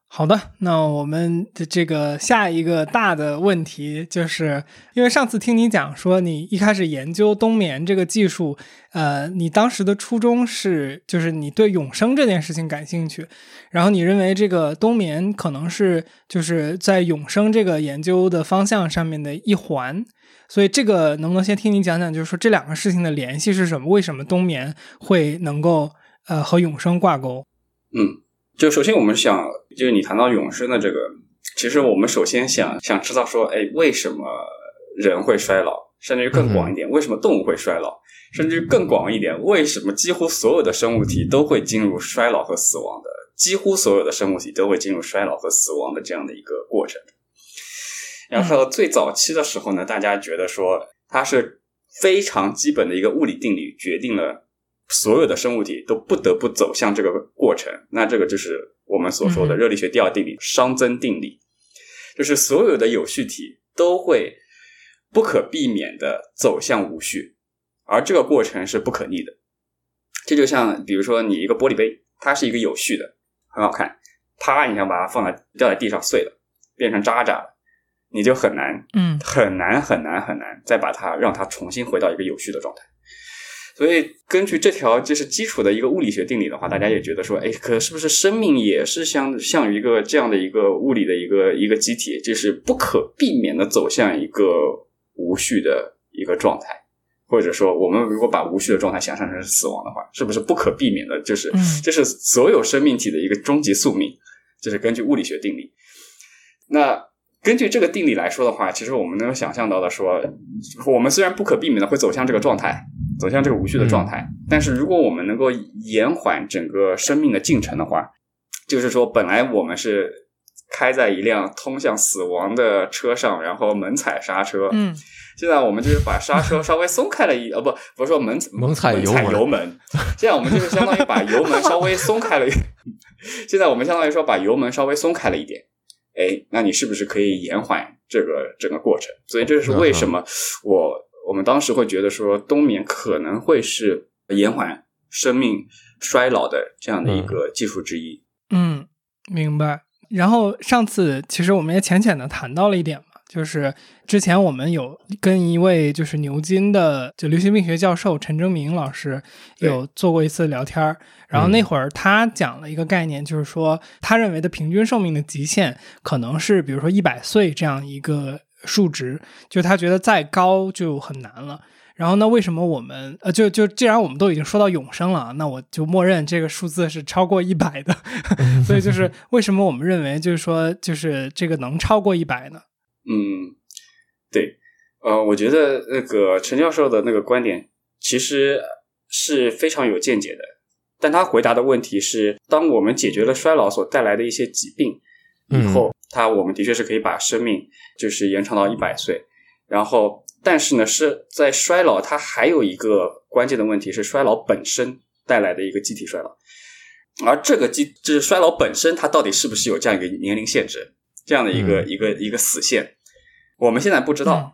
好的，那我们的这个下一个大的问题，就是因为上次听你讲说，你一开始研究冬眠这个技术，呃，你当时的初衷是，就是你对永生这件事情感兴趣，然后你认为这个冬眠可能是就是在永生这个研究的方向上面的一环。所以这个能不能先听你讲讲，就是说这两个事情的联系是什么？为什么冬眠会能够呃和永生挂钩？嗯，就首先我们想，就是你谈到永生的这个，其实我们首先想想知道说，哎，为什么人会衰老？甚至于更广一点，为什么动物会衰老？甚至于更广一点，为什么几乎所有的生物体都会进入衰老和死亡的？几乎所有的生物体都会进入衰老和死亡的这样的一个过程。然后最早期的时候呢，大家觉得说它是非常基本的一个物理定律，决定了所有的生物体都不得不走向这个过程。那这个就是我们所说的嗯热力学第二定律——熵增定理，就是所有的有序体都会不可避免的走向无序，而这个过程是不可逆的。这就像比如说你一个玻璃杯，它是一个有序的，很好看，啪一下把它放在掉在地上碎了，变成渣渣了。你就很难嗯很难很难很难再把它让它重新回到一个有序的状态。所以根据这条就是基础的一个物理学定理的话，大家也觉得说，哎，可是不是生命也是像像于一个这样的一个物理的一个一个机体，就是不可避免的走向一个无序的一个状态，或者说，我们如果把无序的状态想象成是死亡的话，是不是不可避免的？就是嗯这是所有生命体的一个终极宿命，这是根据物理学定理。那根据这个定理来说的话，其实我们能够想象到的说，我们虽然不可避免的会走向这个状态，走向这个无序的状态，但是如果我们能够延缓整个生命的进程的话，就是说，本来我们是开在一辆通向死亡的车上，然后猛踩刹车，嗯现在我们就是把刹车稍微松开了一，呃不，不是说猛猛踩油门油门，现在我们就是相当于把油门稍微松开了一，现在我们相当于说把油门稍微松开了一点，哎，那你是不是可以延缓这个整个过程？所以这是为什么我我们当时会觉得说冬眠可能会是延缓生命衰老的这样的一个技术之一。嗯，明白。然后上次其实我们也浅浅的谈到了一点嘛，就是之前我们有跟一位就是牛津的就流行病学教授陈征明老师有做过一次聊天儿，然后那会儿他讲了一个概念，就是说他认为的平均寿命的极限可能是比如说一百岁这样一个数值，就他觉得再高就很难了。然后呢，为什么我们呃，就就既然我们都已经说到永生了，那我就默认这个数字是超过一百的。所以就是为什么我们认为就是说就是这个能超过一百呢？嗯，对，呃，我觉得那个陈教授的那个观点其实是非常有见解的，但他回答的问题是，当我们解决了衰老所带来的一些疾病以后，他我们的确是可以把生命就是延长到一百岁，然后但是呢，是在衰老它还有一个关键的问题是衰老本身带来的一个机体衰老，而这个机就是衰老本身，它到底是不是有这样一个年龄限制，这样的一个、嗯一个一个死线，我们现在不知道。嗯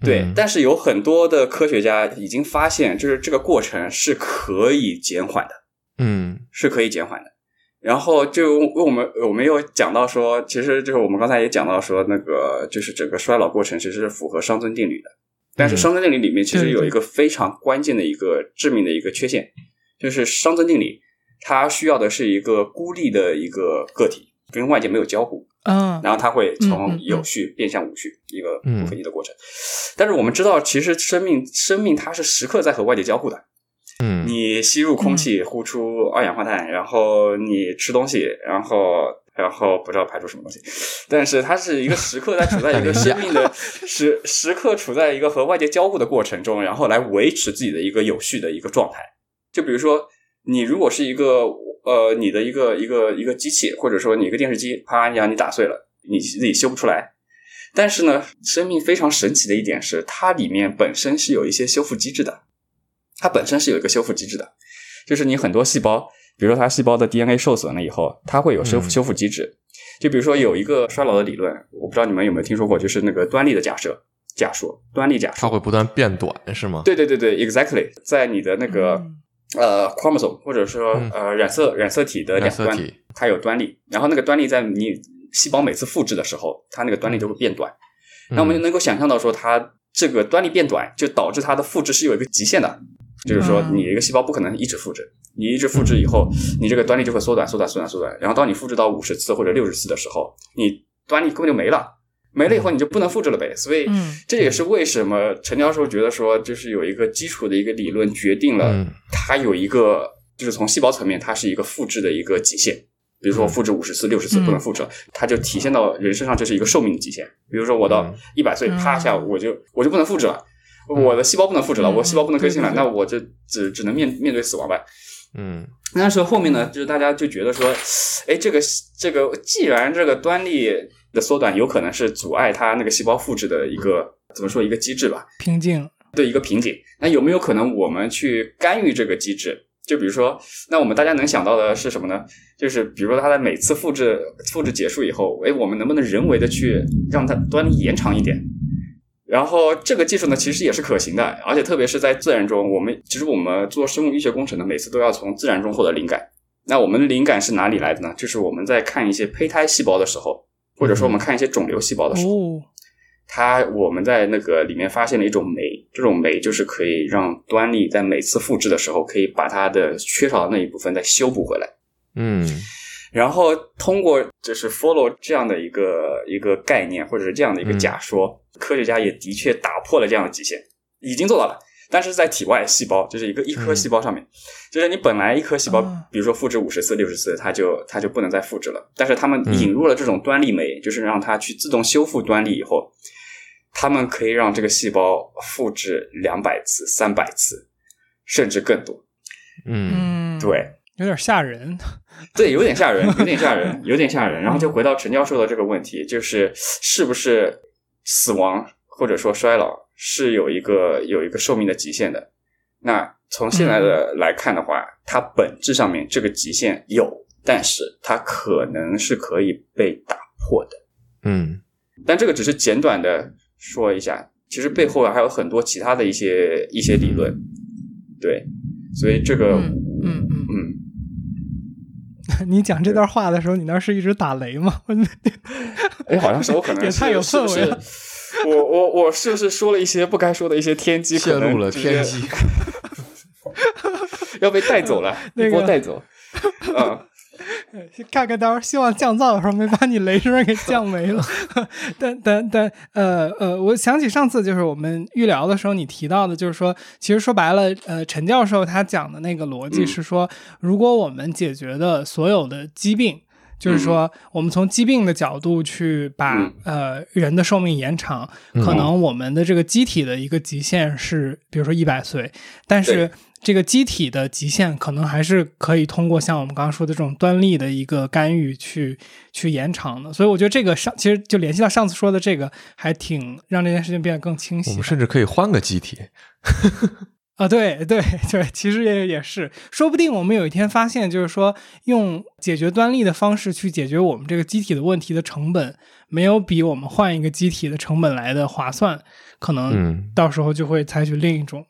对，嗯但是有很多的科学家已经发现，就是这个过程是可以减缓的。嗯是可以减缓的。然后就我们我们又讲到说，其实就是我们刚才也讲到说，那个就是整个衰老过程其实是符合熵增定律的。但是熵增定律里面其实有一个非常关键的一个致命的一个缺陷，就是熵增定理它需要的是一个孤立的一个个体，跟外界没有交互。嗯然后它会嗯从嗯有序变向无序，一个嗯不可逆的过程。但是我们知道，其实生命生命它是时刻在和外界交互的。嗯你吸入空气，呼出二氧化碳，然后你吃东西，然后然后不知道排出什么东西，但是它是一个时刻在处在一个生命的时时刻处在一个和外界交互的过程中，然后来维持自己的一个有序的一个状态。就比如说，你如果是一个呃你的一个一个一个机器，或者说你一个电视机，啪，你让你打碎了，你自己修不出来。但是呢，生命非常神奇的一点是，它里面本身是有一些修复机制的。它本身是有一个修复机制的，就是你很多细胞，比如说它细胞的 DNA 受损了以后，它会有修复嗯修复机制。就比如说有一个衰老的理论，我不知道你们有没有听说过，就是那个端粒的假设假说，端粒假说。它会不断变短是吗？对对对对，exactly，在你的那个、嗯呃 chromosome 或者说嗯呃染色染色体的两端它有端粒，然后那个端粒在你细胞每次复制的时候，它那个端粒就会变短。那我们就嗯能够想象到说，它这个端粒变短，就导致它的复制是有一个极限的，就是说嗯。你一个细胞不可能一直复制，你一直复制以后，你这个端粒就会缩短、缩短、缩短、缩短，然后当你复制到五十次或者六十次的时候，你端粒根本就没了，没了以后你就不能复制了呗。所以嗯这也是为什么陈教授觉得说，就是有一个基础的一个理论决定了嗯。它有一个，就是从细胞层面它是一个复制的一个极限。比如说嗯。复制五十次、六十次不能复制了，它就体现到人身上这是一个寿命的极限。比如说我到嗯。一百岁，啪一下嗯。我就我就不能复制了，我的细胞不能复制了，嗯我细胞不能更新了，那我就只只能面面对死亡呗。嗯那时候后面呢，就是大家就觉得说，哎，这个这个既然这个端粒的缩短有可能是阻碍它那个细胞复制的一个怎么说一个机制吧，瓶颈，对一个瓶颈。那有没有可能我们去干预这个机制？就比如说，那我们大家能想到的是什么呢？就是比如说它的每次复制复制结束以后，哎，我们能不能人为的去让它端粒延长一点？然后这个技术呢，其实也是可行的，而且特别是在自然中，我们其实我们做生物医学工程呢，每次都要从自然中获得灵感。那我们的灵感是哪里来的呢？就是我们在看一些胚胎细胞的时候，或者说我们看一些肿瘤细胞的时候，哦，它我们在那个里面发现了一种酶，这种酶就是可以让端粒在每次复制的时候，可以把它的缺少的那一部分再修补回来。嗯然后通过就是 follow 这样的一个一个概念，或者是这样的一个假说，科学家也的确打破了这样的极限，已经做到了。但是在体外细胞，就是一个一颗细胞上面，就是你本来一颗细胞，啊比如说复制五十次、六十次，它就它就不能再复制了。但是他们嗯引入了这种端粒酶，就是让它去自动修复端粒以后，他们可以让这个细胞复制两百次、三百次，甚至更多。嗯嗯，，对，有点吓人。对，有点吓人，有点吓人，有点吓人。然后就回到陈教授的这个问题，就是是不是死亡或者说衰老是有一个有一个寿命的极限的？那从现在的来看的话，它本质上面这个极限有，但是它可能是可以被打破的。嗯但这个只是简短的说一下，其实背后还有很多其他的一些一些理论。对，所以这个嗯嗯嗯，嗯 你讲这段话的时候，你那是一直打雷吗？哎，好像是我可能也太有氛围了我我我是不是说了一些不该说的一些天机？泄可能露了天机，要被带走了，那个一波带走。嗯，看看到时候希望降噪的时候没把你雷声给降没了。但但但呃呃，我想起上次就是我们预聊的时候，你提到的，就是说，其实说白了，呃，陈教授他讲的那个逻辑嗯是说，如果我们解决的所有的疾病。就是说，我们从疾病的角度去把、嗯呃人的寿命延长，嗯可能我们的这个机体的一个极限是，比如说一百岁，但是对这个机体的极限可能还是可以通过像我们刚刚说的这种端粒的一个干预去去延长的。所以我觉得这个上其实就联系到上次说的这个，还挺让这件事情变得更清晰。我们甚至可以换个机体。啊，对对 对，其实也也是，说不定我们有一天发现，就是说用解决端粒的方式去解决我们这个机体的问题的成本，没有比我们换一个机体的成本来的划算，可能嗯到时候就会采取另一种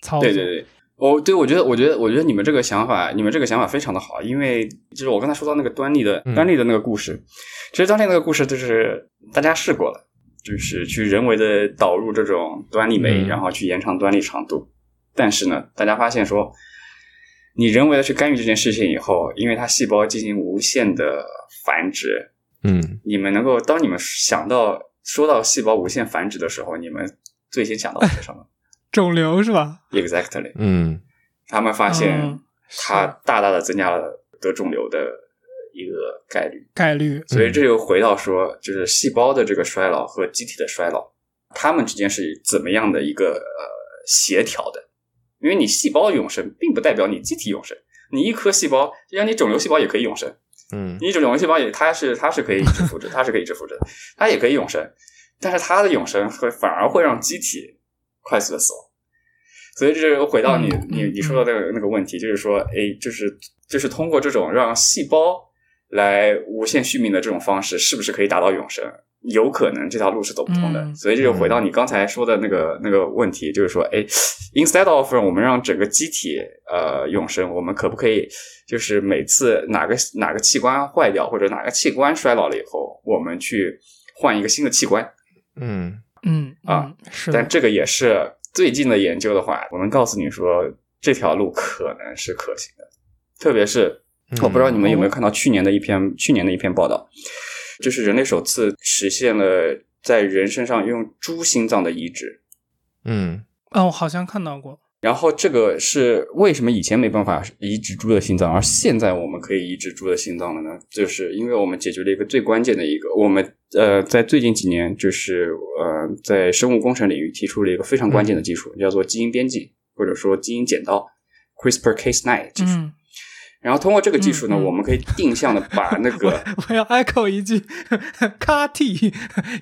操作。对对对，哦，对，我觉得，我觉得，我觉得你们这个想法，你们这个想法非常的好，因为就是我刚才说到那个端粒的嗯端粒的那个故事，其实端粒那个故事就是大家试过了，就是去人为的导入这种端粒酶，嗯然后去延长端粒长度，但是呢，大家发现说，你人为的去干预这件事情以后，因为它细胞进行无限的繁殖，嗯你们能够当你们想到说到细胞无限繁殖的时候，你们最先想到的是什么肿瘤是吧？？Exactly，嗯他们发现嗯它大大的增加了得肿瘤的一个概率，概率，所以这又回到说，就是细胞的这个衰老和机体的衰老，它们之间是怎么样的一个呃协调的？因为你细胞永生，并不代表你机体永生。你一颗细胞，就像你肿瘤细胞也可以永生，嗯你肿瘤细胞也它是它是可以一直复制，它是可以一直复制的，它也可以永生，但是它的永生会反而会让机体快速的死亡。所以这就回到你你你说的那个那个问题，就是说，哎，就是就是通过这种让细胞来无限续命的这种方式，是不是可以达到永生？有可能这条路是走不通的。嗯所以这就回到你刚才说的那个那个问题，就是说，哎，instead of 我们让整个机体呃永生，我们可不可以就是每次哪个哪个器官坏掉或者哪个器官衰老了以后，我们去换一个新的器官？嗯嗯啊嗯，是但，这个也是最近的研究的话，我能告诉你说这条路可能是可行的，特别是嗯我不知道你们有没有看到去年的一篇去年的一篇报道，就是人类首次实现了在人身上用猪心脏的移植。嗯。哦，我好像看到过，然后这个是为什么以前没办法移植猪的心脏，而现在我们可以移植猪的心脏了呢？就是因为我们解决了一个最关键的一个，我们呃在最近几年就是呃在生物工程领域提出了一个非常关键的技术，叫做基因编辑或者说基因剪刀 （CRISPR-Cas9） 技术。然后通过这个技术呢，我们可以定向的把那个我 我要 echo 一句 CAR T，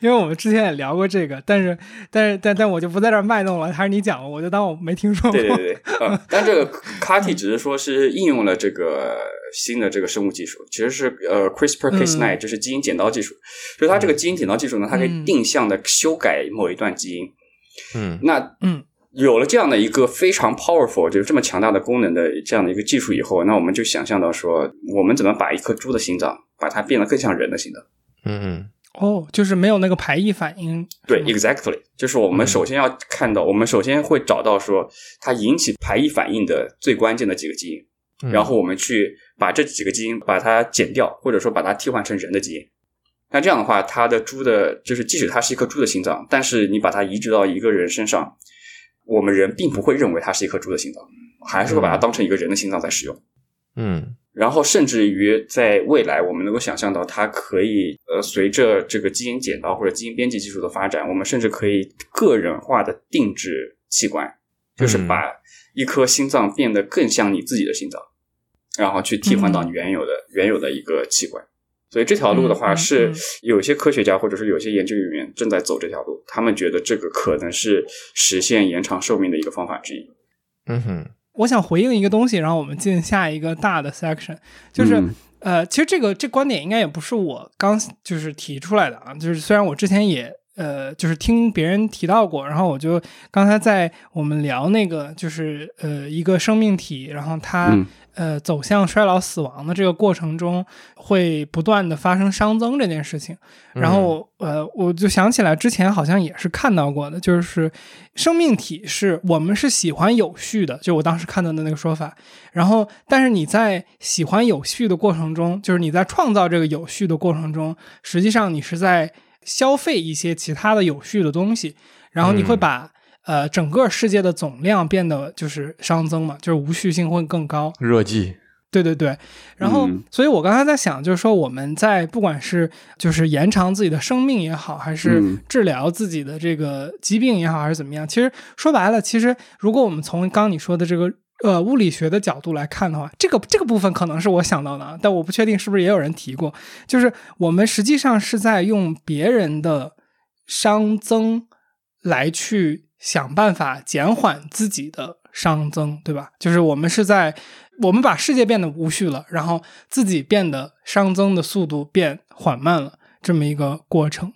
因为我们之前也聊过这个，但是但是但但我就不在这儿卖弄了，还是你讲，我就当我没听说过。对对对对，呃，但这个 CAR-T 只是说是应用了这个新的这个生物技术，其实是呃 CRISPR-Cas9，、就是基因剪刀技术。所以它这个基因剪刀技术呢，它可以嗯定向的修改某一段基因。嗯那嗯有了这样的一个非常 powerful，就是这么强大的功能的这样的一个技术以后，那我们就想象到说，我们怎么把一颗猪的心脏，把它变得更像人的心脏。嗯哦，就是没有那个排异反应。对，exactly，就是我们嗯首先要看到，我们首先会找到说它引起排异反应的最关键的几个基因，嗯，然后我们去把这几个基因把它剪掉，或者说把它替换成人的基因。那这样的话，它的猪的，就是即使它是一颗猪的心脏，但是你把它移植到一个人身上，我们人并不会认为它是一颗猪的心脏，还是会把它当成一个人的心脏在使用。嗯然后甚至于在未来，我们能够想象到，它可以呃，随着这个基因剪刀或者基因编辑技术的发展，我们甚至可以个人化的定制器官，就是嗯把一颗心脏变得更像你自己的心脏，然后去替换到你原有的、原有的一个器官。所以这条路的话，是嗯。有些科学家或者是有些研究人员正在走这条路，他们觉得这个可能是实现延长寿命的一个方法之一。嗯哼。我想回应一个东西，然后我们进下一个大的 section，就是、嗯。呃，其实这个这观点应该也不是我刚就是提出来的啊，就是虽然我之前也呃就是听别人提到过，然后我就刚才在我们聊那个就是呃一个生命体，然后它、嗯呃走向衰老死亡的这个过程中，会不断的发生熵增这件事情，然后呃，我就想起来之前好像也是看到过的，就是生命体是我们是喜欢有序的，就我当时看到的那个说法。然后，但是你在喜欢有序的过程中，就是你在创造这个有序的过程中，实际上你是在消费一些其他的有序的东西，然后你会嗯。把、呃整个世界的总量变得就是熵增嘛，就是无序性会更高。热寂，对对对，然后，嗯。所以我刚才在想，就是说我们在不管是就是延长自己的生命也好，还是嗯。治疗自己的这个疾病也好，还是怎么样，其实说白了，其实如果我们从刚刚你说的这个呃物理学的角度来看的话，这个这个部分可能是我想到的，啊，但我不确定是不是也有人提过，就是我们实际上是在用别人的熵增来去想办法减缓自己的熵增，对吧？就是我们是在我们把世界变得无序了，然后自己变得熵增的速度变缓慢了，这么一个过程。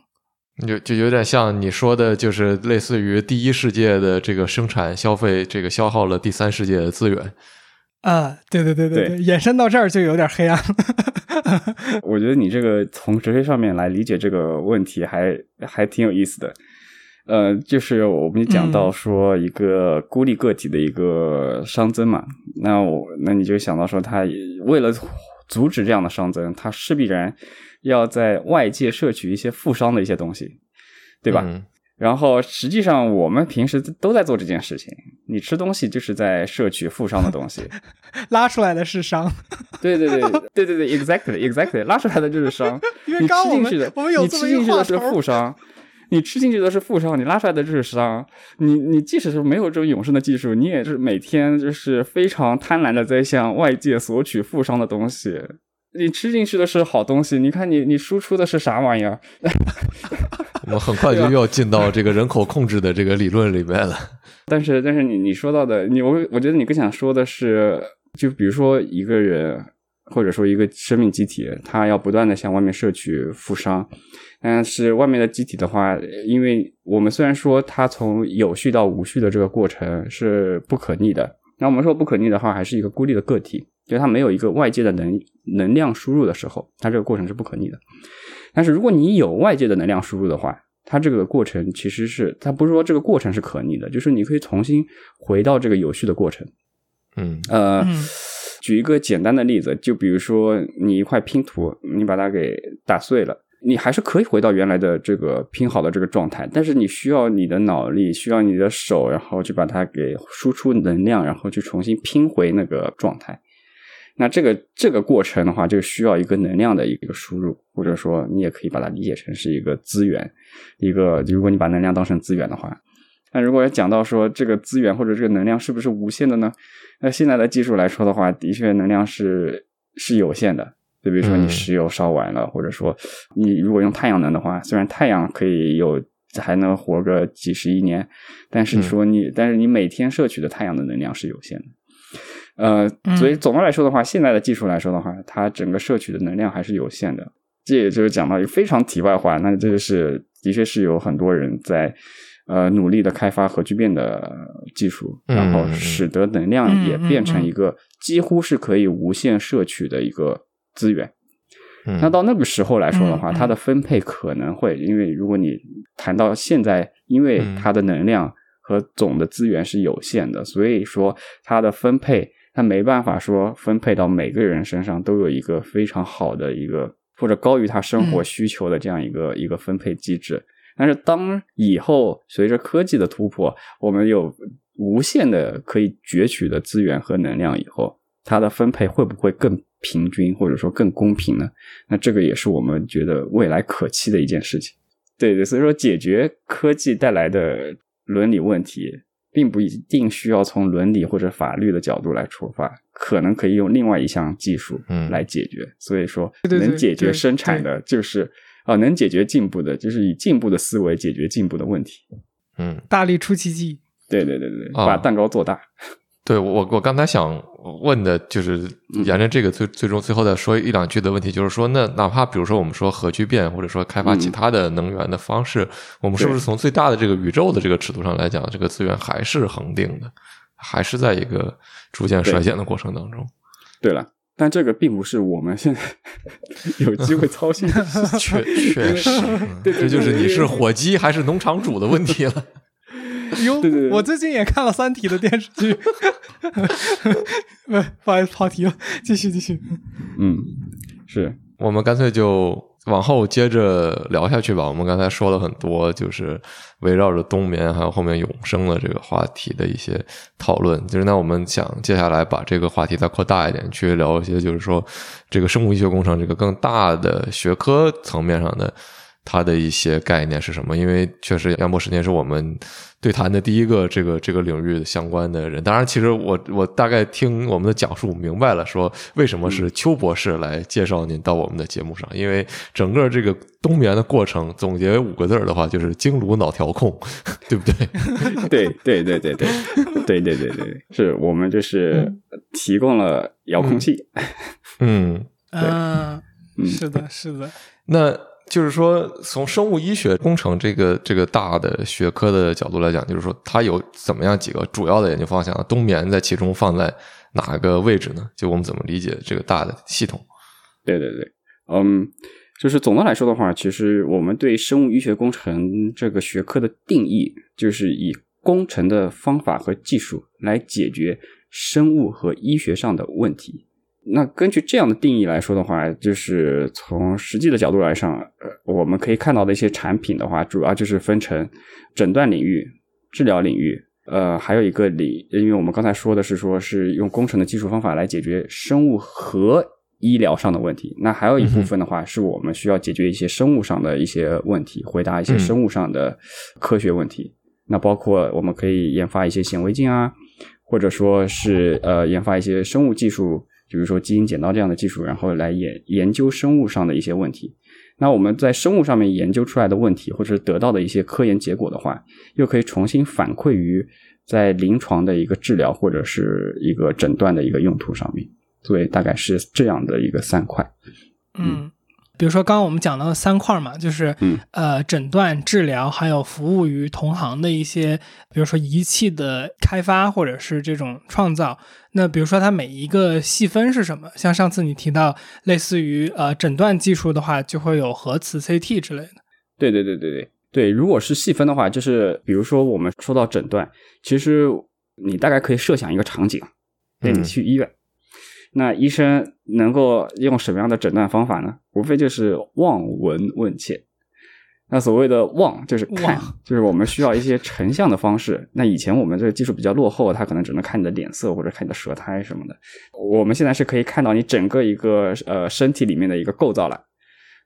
就就有点像你说的，就是类似于第一世界的这个生产消费，这个消耗了第三世界的资源。啊，对对对对对延伸到这儿就有点黑暗了。我觉得你这个从哲学上面来理解这个问题还还挺有意思的。呃，就是我们讲到说一个孤立个体的一个熵增嘛，那我那你就想到说，他为了阻止这样的熵增，他势必然要在外界摄取一些负熵的一些东西，对吧？嗯。然后实际上我们平时都在做这件事情，你吃东西就是在摄取负熵的东西，拉出来的是熵，对对对对对对，exactly exactly，拉出来的就是熵，因为你刚刚我们吃进去的，我们有你吃这么一个话进去的是头负熵，你吃进去的是负伤，你拉出来的就是伤。你你即使是没有这种永生的技术，你也是每天就是非常贪婪的在向外界索取负伤的东西。你吃进去的是好东西，你看你你输出的是啥玩意儿？我们很快就要进到这个人口控制的这个理论里面了。但是但是你你说到的，你我我觉得你更想说的是，就比如说一个人或者说一个生命机体，它要不断的向外面摄取负熵，但是外面的机体的话，因为我们虽然说它从有序到无序的这个过程是不可逆的，那我们说不可逆的话，还是一个孤立的个体，就是它没有一个外界的能能量输入的时候，它这个过程是不可逆的。但是如果你有外界的能量输入的话，它这个过程其实是，它不是说这个过程是可逆的，就是你可以重新回到这个有序的过程。嗯呃，嗯举一个简单的例子，就比如说你一块拼图，你把它给打碎了，你还是可以回到原来的这个拼好的这个状态，但是你需要你的脑力，需要你的手，然后去把它给输出能量，然后去重新拼回那个状态。那这个这个过程的话，就需要一个能量的一个输入，或者说你也可以把它理解成是一个资源，一个如果你把能量当成资源的话，那如果要讲到说这个资源或者这个能量是不是无限的呢？那现在的技术来说的话，的确能量是是有限的。就比如说你嗯。石油烧完了，或者说你如果用太阳能的话，虽然太阳可以有还能活个几十亿年，但是嗯。说你、但是你每天摄取的太阳的能量是有限的。呃，嗯。所以总的来说的话，现在的技术来说的话，它整个摄取的能量还是有限的。这也就是讲到一个非常题外话，那这个是的确是有很多人在呃努力的开发核聚变的技术，嗯然后使得能量也变成一个几乎是可以无限摄取的一个资源。嗯，那到那个时候来说的话，它的分配可能会，因为如果你谈到现在，因为嗯它的能量和总的资源是有限的，所以说它的分配，它没办法说分配到每个人身上都有一个非常好的一个或者高于他生活嗯需求的这样一个、一个分配机制。但是当以后随着科技的突破，我们有无限的可以攫取的资源和能量以后，它的分配会不会更平均，或者说更公平呢？那这个也是我们觉得未来可期的一件事情。对对，所以说解决科技带来的伦理问题，并不一定需要从伦理或者法律的角度来出发，可能可以用另外一项技术嗯来解决。所以说，能解决生产的就是啊、能解决进步的，就是以进步的思维解决进步的问题。嗯，大力出奇迹。对对对对，啊把蛋糕做大。对我我刚才想问的就是嗯沿着这个最最终最后再说一两句的问题，就是说，那哪怕比如说我们说核聚变，或者说开发其嗯他的能源的方式，我们是不是从最大的这个宇宙的这个尺度上来讲，这个资源还是恒定的，还是在一个逐渐衰减的过程当中？对了，但这个并不是我们现在 有机会操心的事情。确确实，这就是你是火鸡还是农场主的问题了。哟对对对我最近也看了《三体》的电视剧。不，不好意思，跑题了，继续继续。嗯，是我们干脆就往后接着聊下去吧。我们刚才说了很多，就是围绕着冬眠还有后面永生的这个话题的一些讨论。就是那我们想接下来把这个话题再扩大一点，去聊一些就是说这个生物医学工程这个更大的学科层面上的。它的一些概念是什么？因为确实杨博士您是我们对谈的第一个这个这个领域相关的人。当然，其实我我大概听我们的讲述明白了，说为什么是邱博士来介绍您到我们的节目上。因为整个这个冬眠的过程，总结为五个字儿的话，就是经颅脑调控，对不对？对对对对对对对对对，是我们就是提供了遥控器。嗯，嗯，嗯是的，是的。那就是说，从生物医学工程这个这个大的学科的角度来讲，就是说，它有怎么样几个主要的研究方向？冬眠在其中放在哪个位置呢？就我们怎么理解这个大的系统？对对对，嗯，就是总的来说的话，其实我们对生物医学工程这个学科的定义，就是以工程的方法和技术来解决生物和医学上的问题。那根据这样的定义来说的话，就是从实际的角度来上，呃，我们可以看到的一些产品的话，主要就是分成诊断领域、治疗领域，呃，还有一个领，因为我们刚才说的是说是用工程的技术方法来解决生物和医疗上的问题，那还有一部分的话，是我们需要解决一些生物上的一些问题，回答一些生物上的科学问题。那包括我们可以研发一些显微镜啊，或者说是呃研发一些生物技术。比如说基因剪刀这样的技术，然后来研研究生物上的一些问题。那我们在生物上面研究出来的问题，或者是得到的一些科研结果的话，又可以重新反馈于在临床的一个治疗或者是一个诊断的一个用途上面。所以大概是这样的一个三块。嗯。比如说，刚刚我们讲到的三块嘛，就是嗯呃，诊断、治疗，还有服务于同行的一些，比如说仪器的开发或者是这种创造。那比如说它每一个细分是什么？像上次你提到，类似于呃诊断技术的话，就会有核磁 CT 之类的。对对对对对对，如果是细分的话，就是比如说我们说到诊断，其实你大概可以设想一个场景，对你去医院。那医生能够用什么样的诊断方法呢？无非就是望闻问切。那所谓的望就是看，就是我们需要一些成像的方式。那以前我们这个技术比较落后，他可能只能看你的脸色或者看你的舌苔什么的。我们现在是可以看到你整个一个呃身体里面的一个构造了。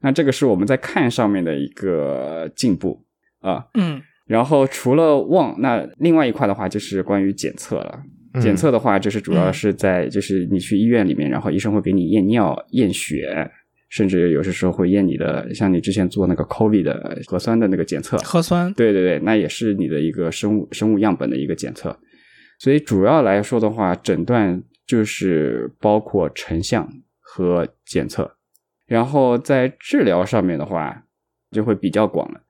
那这个是我们在看上面的一个进步啊。嗯。然后除了望，那另外一块的话就是关于检测了。检测的话，就是主要是在就是你去医院里面，然后医生会给你验尿、验血，甚至有些时候会验你的，像你之前做那个 COVID 的核酸的那个检测。核酸。对对对，那也是你的一个生物生物样本的一个检测。所以主要来说的话，诊断就是包括成像和检测，然后在治疗上面的话，就会比较广了。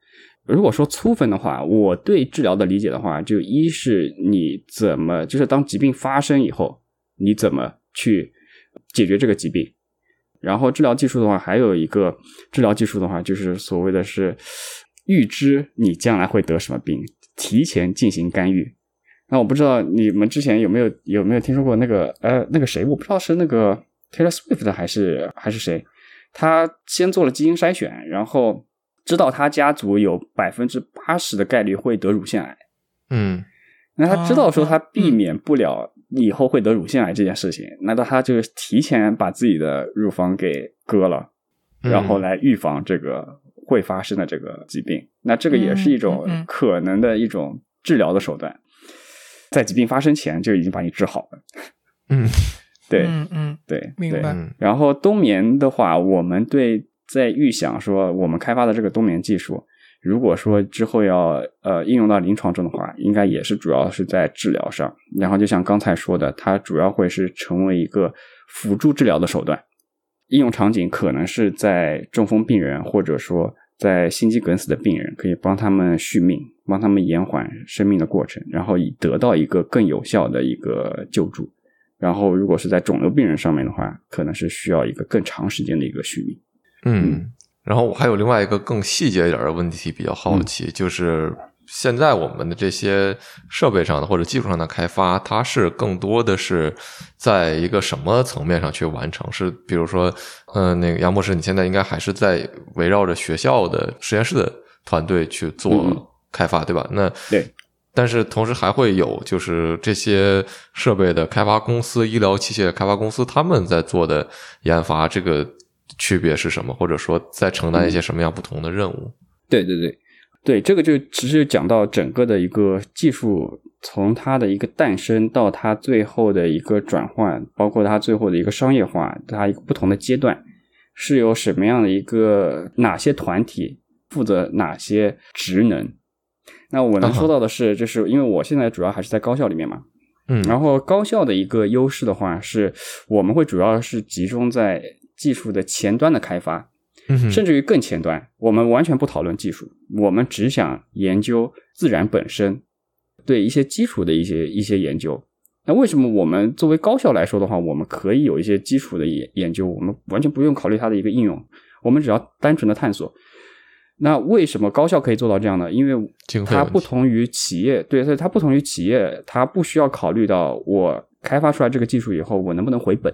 如果说粗分的话，我对治疗的理解的话，就一是你怎么，就是当疾病发生以后，你怎么去解决这个疾病。然后治疗技术的话，还有一个治疗技术的话，就是所谓的是预知你将来会得什么病，提前进行干预。那我不知道你们之前有没有有没有听说过那个呃那个谁，我不知道是那个 Taylor Swift 还是还是谁，他先做了基因筛选，然后。知道他家族有百分之八十的概率会得乳腺癌，嗯，那他知道说他避免不了以后会得乳腺癌这件事情，难道他就提前把自己的乳房给割了，然后来预防这个会发生的这个疾病？那这个也是一种可能的一种治疗的手段，在疾病发生前就已经把你治好了。嗯，对，嗯嗯，对，明白。然后冬眠的话，我们对。在预想说，我们开发的这个冬眠技术，如果说之后要呃应用到临床中的话，应该也是主要是在治疗上。然后就像刚才说的，它主要会是成为一个辅助治疗的手段。应用场景可能是在中风病人，或者说在心肌梗死的病人，可以帮他们续命，帮他们延缓生命的过程，然后以得到一个更有效的一个救助。然后如果是在肿瘤病人上面的话，可能是需要一个更长时间的一个续命。嗯，然后我还有另外一个更细节一点的问题比较好奇，就是现在我们的这些设备上的或者技术上的开发，它是更多的是在一个什么层面上去完成？是比如说，嗯，那个杨博士，你现在应该还是在围绕着学校的实验室的团队去做开发，对吧？那对，但是同时还会有就是这些设备的开发公司、医疗器械开发公司他们在做的研发，这个。区别是什么？或者说在承担一些什么样不同的任务？对对对，对这个就其实就讲到整个的一个技术，从它的一个诞生到它最后的一个转换，包括它最后的一个商业化，它一个不同的阶段是由什么样的一个哪些团体负责哪些职能？那我能说到的是，就是因为我现在主要还是在高校里面嘛，嗯，然后高校的一个优势的话，是我们会主要是集中在。技术的前端的开发，嗯甚至于更前端，我们完全不讨论技术，我们只想研究自然本身，对一些基础的一些一些研究。那为什么我们作为高校来说的话，我们可以有一些基础的研研究，我们完全不用考虑它的一个应用，我们只要单纯的探索。那为什么高校可以做到这样呢？因为它不同于企业，对，所以它不同于企业，它不需要考虑到我开发出来这个技术以后我能不能回本，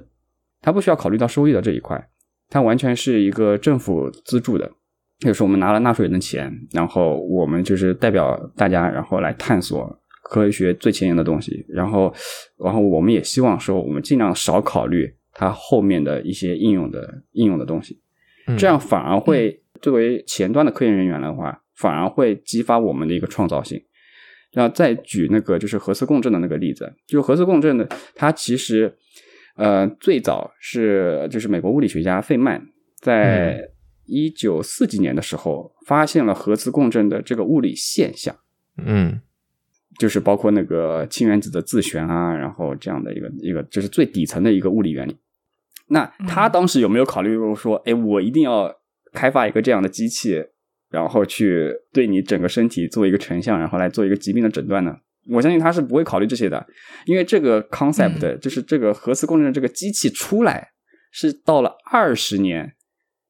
它不需要考虑到收益的这一块，它完全是一个政府资助的，就是我们拿了纳税人的钱，然后我们就是代表大家，然后来探索科学最前沿的东西，然后，然后我们也希望说，我们尽量少考虑它后面的一些应用的应用的东西，嗯。这样反而会作为前端的科研人员的话，反而会激发我们的一个创造性。然后再举那个就是核磁共振的那个例子，就是核磁共振的，它其实呃最早是就是美国物理学家费曼在一九四几年的时候发现了核磁共振的这个物理现象。嗯就是包括那个氢原子的自旋啊，然后这样的一个一个，就是最底层的一个物理原理。那他当时有没有考虑过说，哎，我一定要开发一个这样的机器，然后去对你整个身体做一个成像，然后来做一个疾病的诊断呢？我相信他是不会考虑这些的，因为这个 concept、就是这个核磁共振这个机器出来是到了二十年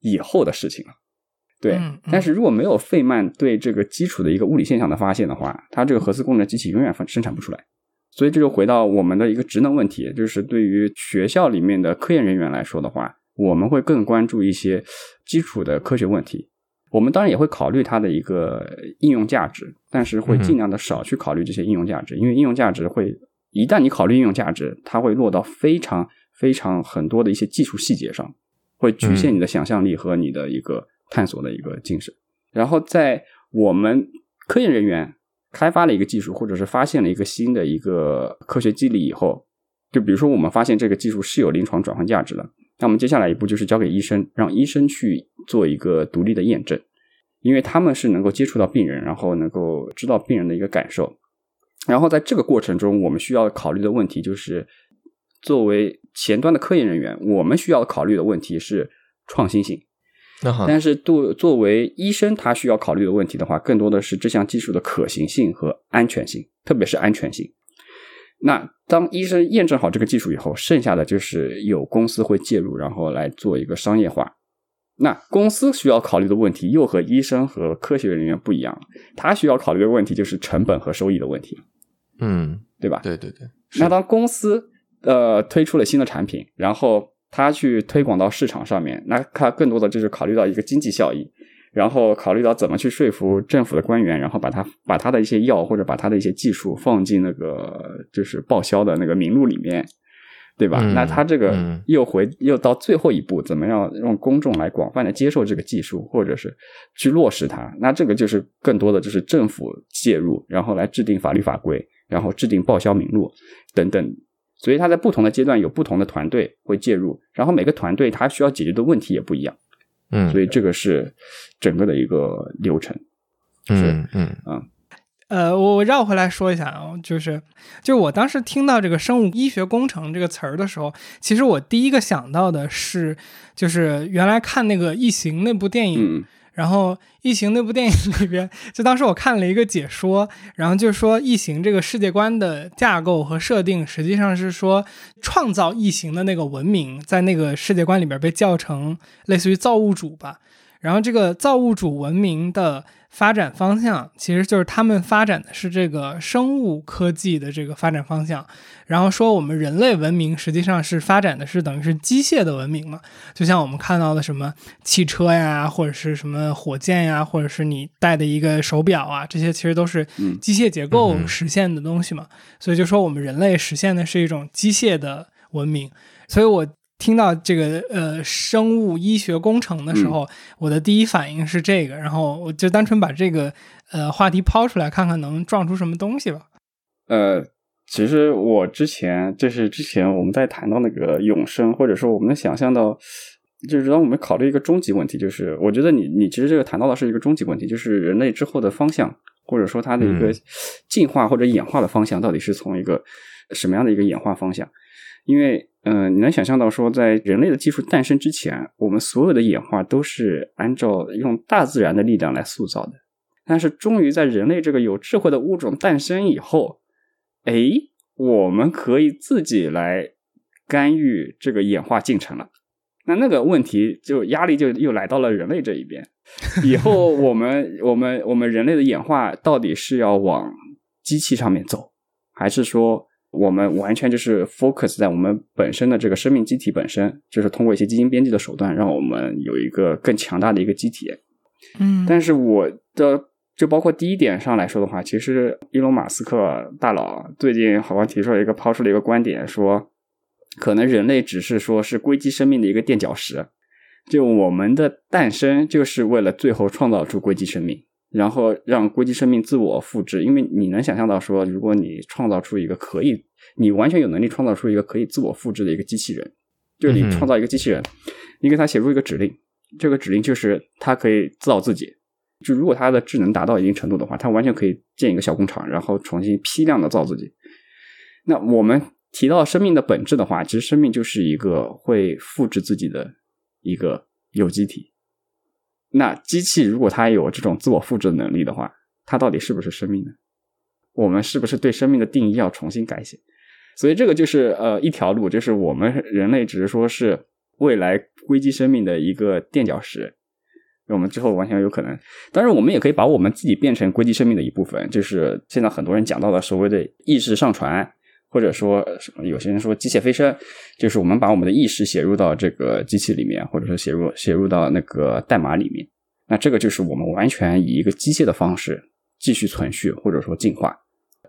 以后的事情了。对，嗯嗯但是如果没有费曼对这个基础的一个物理现象的发现的话，它这个核磁共振机器永远生生产不出来。所以这就回到我们的一个职能问题，就是对于学校里面的科研人员来说的话，我们会更关注一些基础的科学问题。我们当然也会考虑它的一个应用价值，但是会尽量的少去考虑这些应用价值，因为应用价值会一旦你考虑应用价值，它会落到非常非常很多的一些技术细节上，会局限你的想象力和你的一个探索的一个精神。然后在我们科研人员开发了一个技术，或者是发现了一个新的一个科学机理以后，就比如说我们发现这个技术是有临床转换价值的，那我们接下来一步就是交给医生，让医生去做一个独立的验证，因为他们是能够接触到病人，然后能够知道病人的一个感受。然后在这个过程中，我们需要考虑的问题就是，作为前端的科研人员，我们需要考虑的问题是创新性。那好，但是作作为医生，他需要考虑的问题的话，更多的是这项技术的可行性和安全性，特别是安全性。那当医生验证好这个技术以后，剩下的就是有公司会介入，然后来做一个商业化。那公司需要考虑的问题又和医生和科学人员不一样，他需要考虑的问题就是成本和收益的问题，嗯，对吧？对对对，那当公司呃推出了新的产品，然后他去推广到市场上面，那他更多的就是考虑到一个经济效益，然后考虑到怎么去说服政府的官员，然后把他把他的一些药或者把他的一些技术放进那个就是报销的那个名录里面，对吧？嗯那他这个嗯又回又到最后一步，怎么样让公众来广泛的接受这个技术，或者是去落实它？那这个就是更多的就是政府介入，然后来制定法律法规，然后制定报销名录等等。所以他在不同的阶段有不同的团队会介入，然后每个团队他需要解决的问题也不一样，嗯，所以这个是整个的一个流程。嗯嗯呃，我我绕回来说一下啊，就是就是我当时听到这个生物医学工程这个词儿的时候，其实我第一个想到的是，就是原来看那个《异形》那部电影，嗯然后《异形》那部电影里边，就当时我看了一个解说，然后就说《异形》这个世界观的架构和设定，实际上是说创造异形的那个文明，在那个世界观里边被叫成类似于造物主吧。然后这个造物主文明的发展方向，其实就是他们发展的是这个生物科技的这个发展方向。然后说我们人类文明实际上是发展的是等于是机械的文明嘛，就像我们看到的什么汽车呀，或者是什么火箭呀，或者是你戴的一个手表啊，这些其实都是嗯机械结构实现的东西嘛。所以就说我们人类实现的是一种机械的文明。所以我听到这个呃生物医学工程的时候，我的第一反应是这个，然后我就单纯把这个呃话题抛出来，看看能撞出什么东西吧。呃，其实我之前就是之前我们在谈到那个永生，或者说我们能想象到，就是当我们考虑一个终极问题，就是我觉得你你其实这个谈到的是一个终极问题，就是人类之后的方向，或者说它的一个嗯进化或者演化的方向，到底是从一个什么样的一个演化方向？因为嗯、你能想象到说，在人类的技术诞生之前，我们所有的演化都是按照用大自然的力量来塑造的。但是，终于在人类这个有智慧的物种诞生以后，哎，我们可以自己来干预这个演化进程了。那那个问题就压力就又来到了人类这一边。以后我们我们我们人类的演化到底是要往机器上面走，还是说我们完全就是 focus 在我们本身的这个生命机体本身，就是通过一些基因编辑的手段，让我们有一个更强大的一个机体？嗯，但是我的就包括第一点上来说的话，其实伊隆马斯克大佬最近好像提出了一个抛出了一个观点，说可能人类只是说是硅基生命的一个垫脚石，就我们的诞生就是为了最后创造出硅基生命，然后让硅基生命自我复制。因为你能想象到说，如果你创造出一个可以，你完全有能力创造出一个可以自我复制的一个机器人，就是你创造一个机器人，你给它写入一个指令，这个指令就是它可以造自己。就如果它的智能达到一定程度的话，它完全可以建一个小工厂，然后重新批量的造自己。那我们提到生命的本质的话，其实生命就是一个会复制自己的一个有机体。那机器如果它有这种自我复制的能力的话，它到底是不是生命呢？我们是不是对生命的定义要重新改写？所以这个就是呃一条路，就是我们人类只是说是未来硅基生命的一个垫脚石。我们之后完全有可能，当然我们也可以把我们自己变成硅基生命的一部分，就是现在很多人讲到的所谓的意识上传，或者说有些人说机械飞升，就是我们把我们的意识写入到这个机器里面，或者说写入写入到那个代码里面。那这个就是我们完全以一个机械的方式继续存续或者说进化。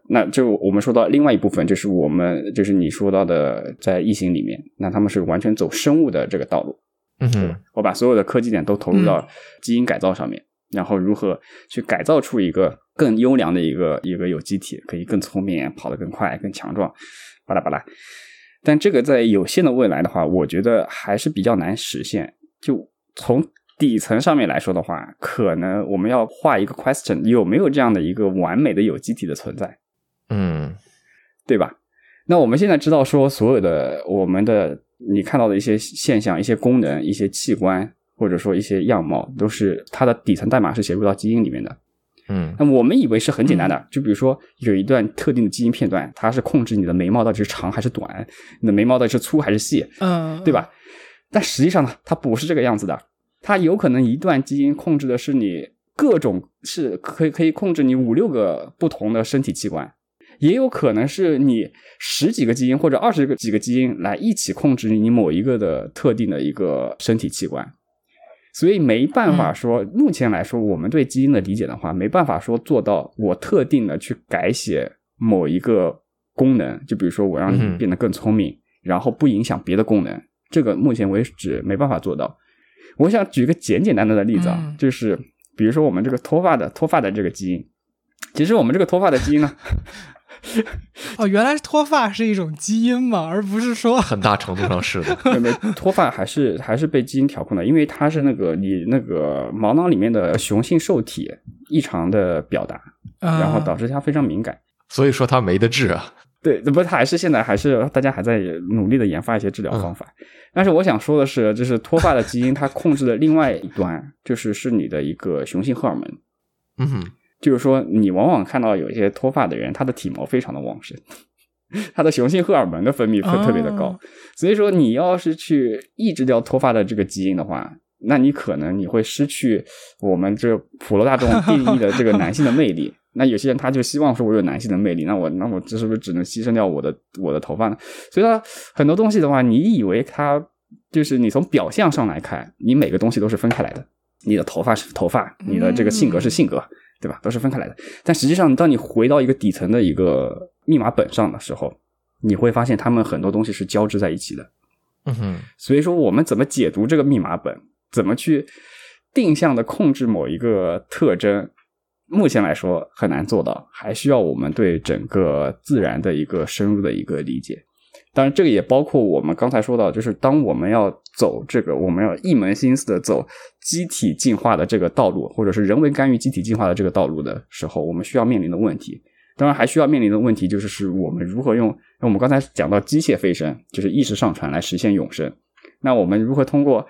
那就我们说到另外一部分，就是我们就是你说到的在异形里面，那他们是完全走生物的这个道路。嗯哼，我把所有的科技点都投入到基因改造上面，然后如何去改造出一个更优良的一个一个有机体，可以更聪明、跑得更快、更强壮，巴拉巴拉。但这个在有限的未来的话，我觉得还是比较难实现。就从底层上面来说的话，可能我们要画一个 question：有没有这样的一个完美的有机体的存在？嗯对吧？那我们现在知道说，所有的我们的你看到的一些现象、一些功能、一些器官，或者说一些样貌，都是它的底层代码是写入到基因里面的。嗯那我们以为是很简单的，就比如说有一段特定的基因片段，它是控制你的眉毛到底是长还是短，你的眉毛到底是粗还是细，嗯，对吧？但实际上呢，它不是这个样子的，它有可能一段基因控制的是你各种是可以可以控制你五六个不同的身体器官，也有可能是你十几个基因或者二十个几个基因来一起控制你某一个的特定的一个身体器官。所以没办法说，目前来说，我们对基因的理解的话，没办法说做到我特定的去改写某一个功能，就比如说我让你变得更聪明，然后不影响别的功能，这个目前为止没办法做到。我想举个简简单单的例子啊，嗯。就是比如说我们这个脱发的脱发的这个基因，其实我们这个脱发的基因呢，哦，原来脱发是一种基因嘛，而不是说很大程度上是的。脱发还是还是被基因调控的，因为它是那个你那个毛囊里面的雄性受体异常的表达，啊然后导致它非常敏感。所以说它没得治啊。对，不，它还是现在还是大家还在努力的研发一些治疗方法。但是我想说的是，就是脱发的基因它控制的另外一端，就是是你的一个雄性荷尔蒙。嗯哼，就是说，你往往看到有一些脱发的人，他的体毛非常的旺盛，他的雄性荷尔蒙的分泌特特别的高。哦所以说，你要是去抑制掉脱发的这个基因的话，那你可能你会失去我们这普罗大众定义的这个男性的魅力。那有些人他就希望说我有男性的魅力，那我那我这是不是只能牺牲掉我的我的头发呢？所以说很多东西的话，你以为它就是你从表象上来看，你每个东西都是分开来的，你的头发是头发，你的这个性格是性格，对吧？都是分开来的。但实际上，当你回到一个底层的一个密码本上的时候，你会发现它们很多东西是交织在一起的。嗯哼，所以说，我们怎么解读这个密码本，怎么去定向的控制某一个特征，目前来说很难做到，还需要我们对整个自然的一个深入的一个理解。当然，这个也包括我们刚才说到，就是当我们要走这个，我们要一门心思的走机体进化的这个道路，或者是人为干预机体进化的这个道路的时候，我们需要面临的问题。当然还需要面临的问题就是，是我们如何用我们刚才讲到机械飞升，就是意识上传来实现永生。那我们如何通过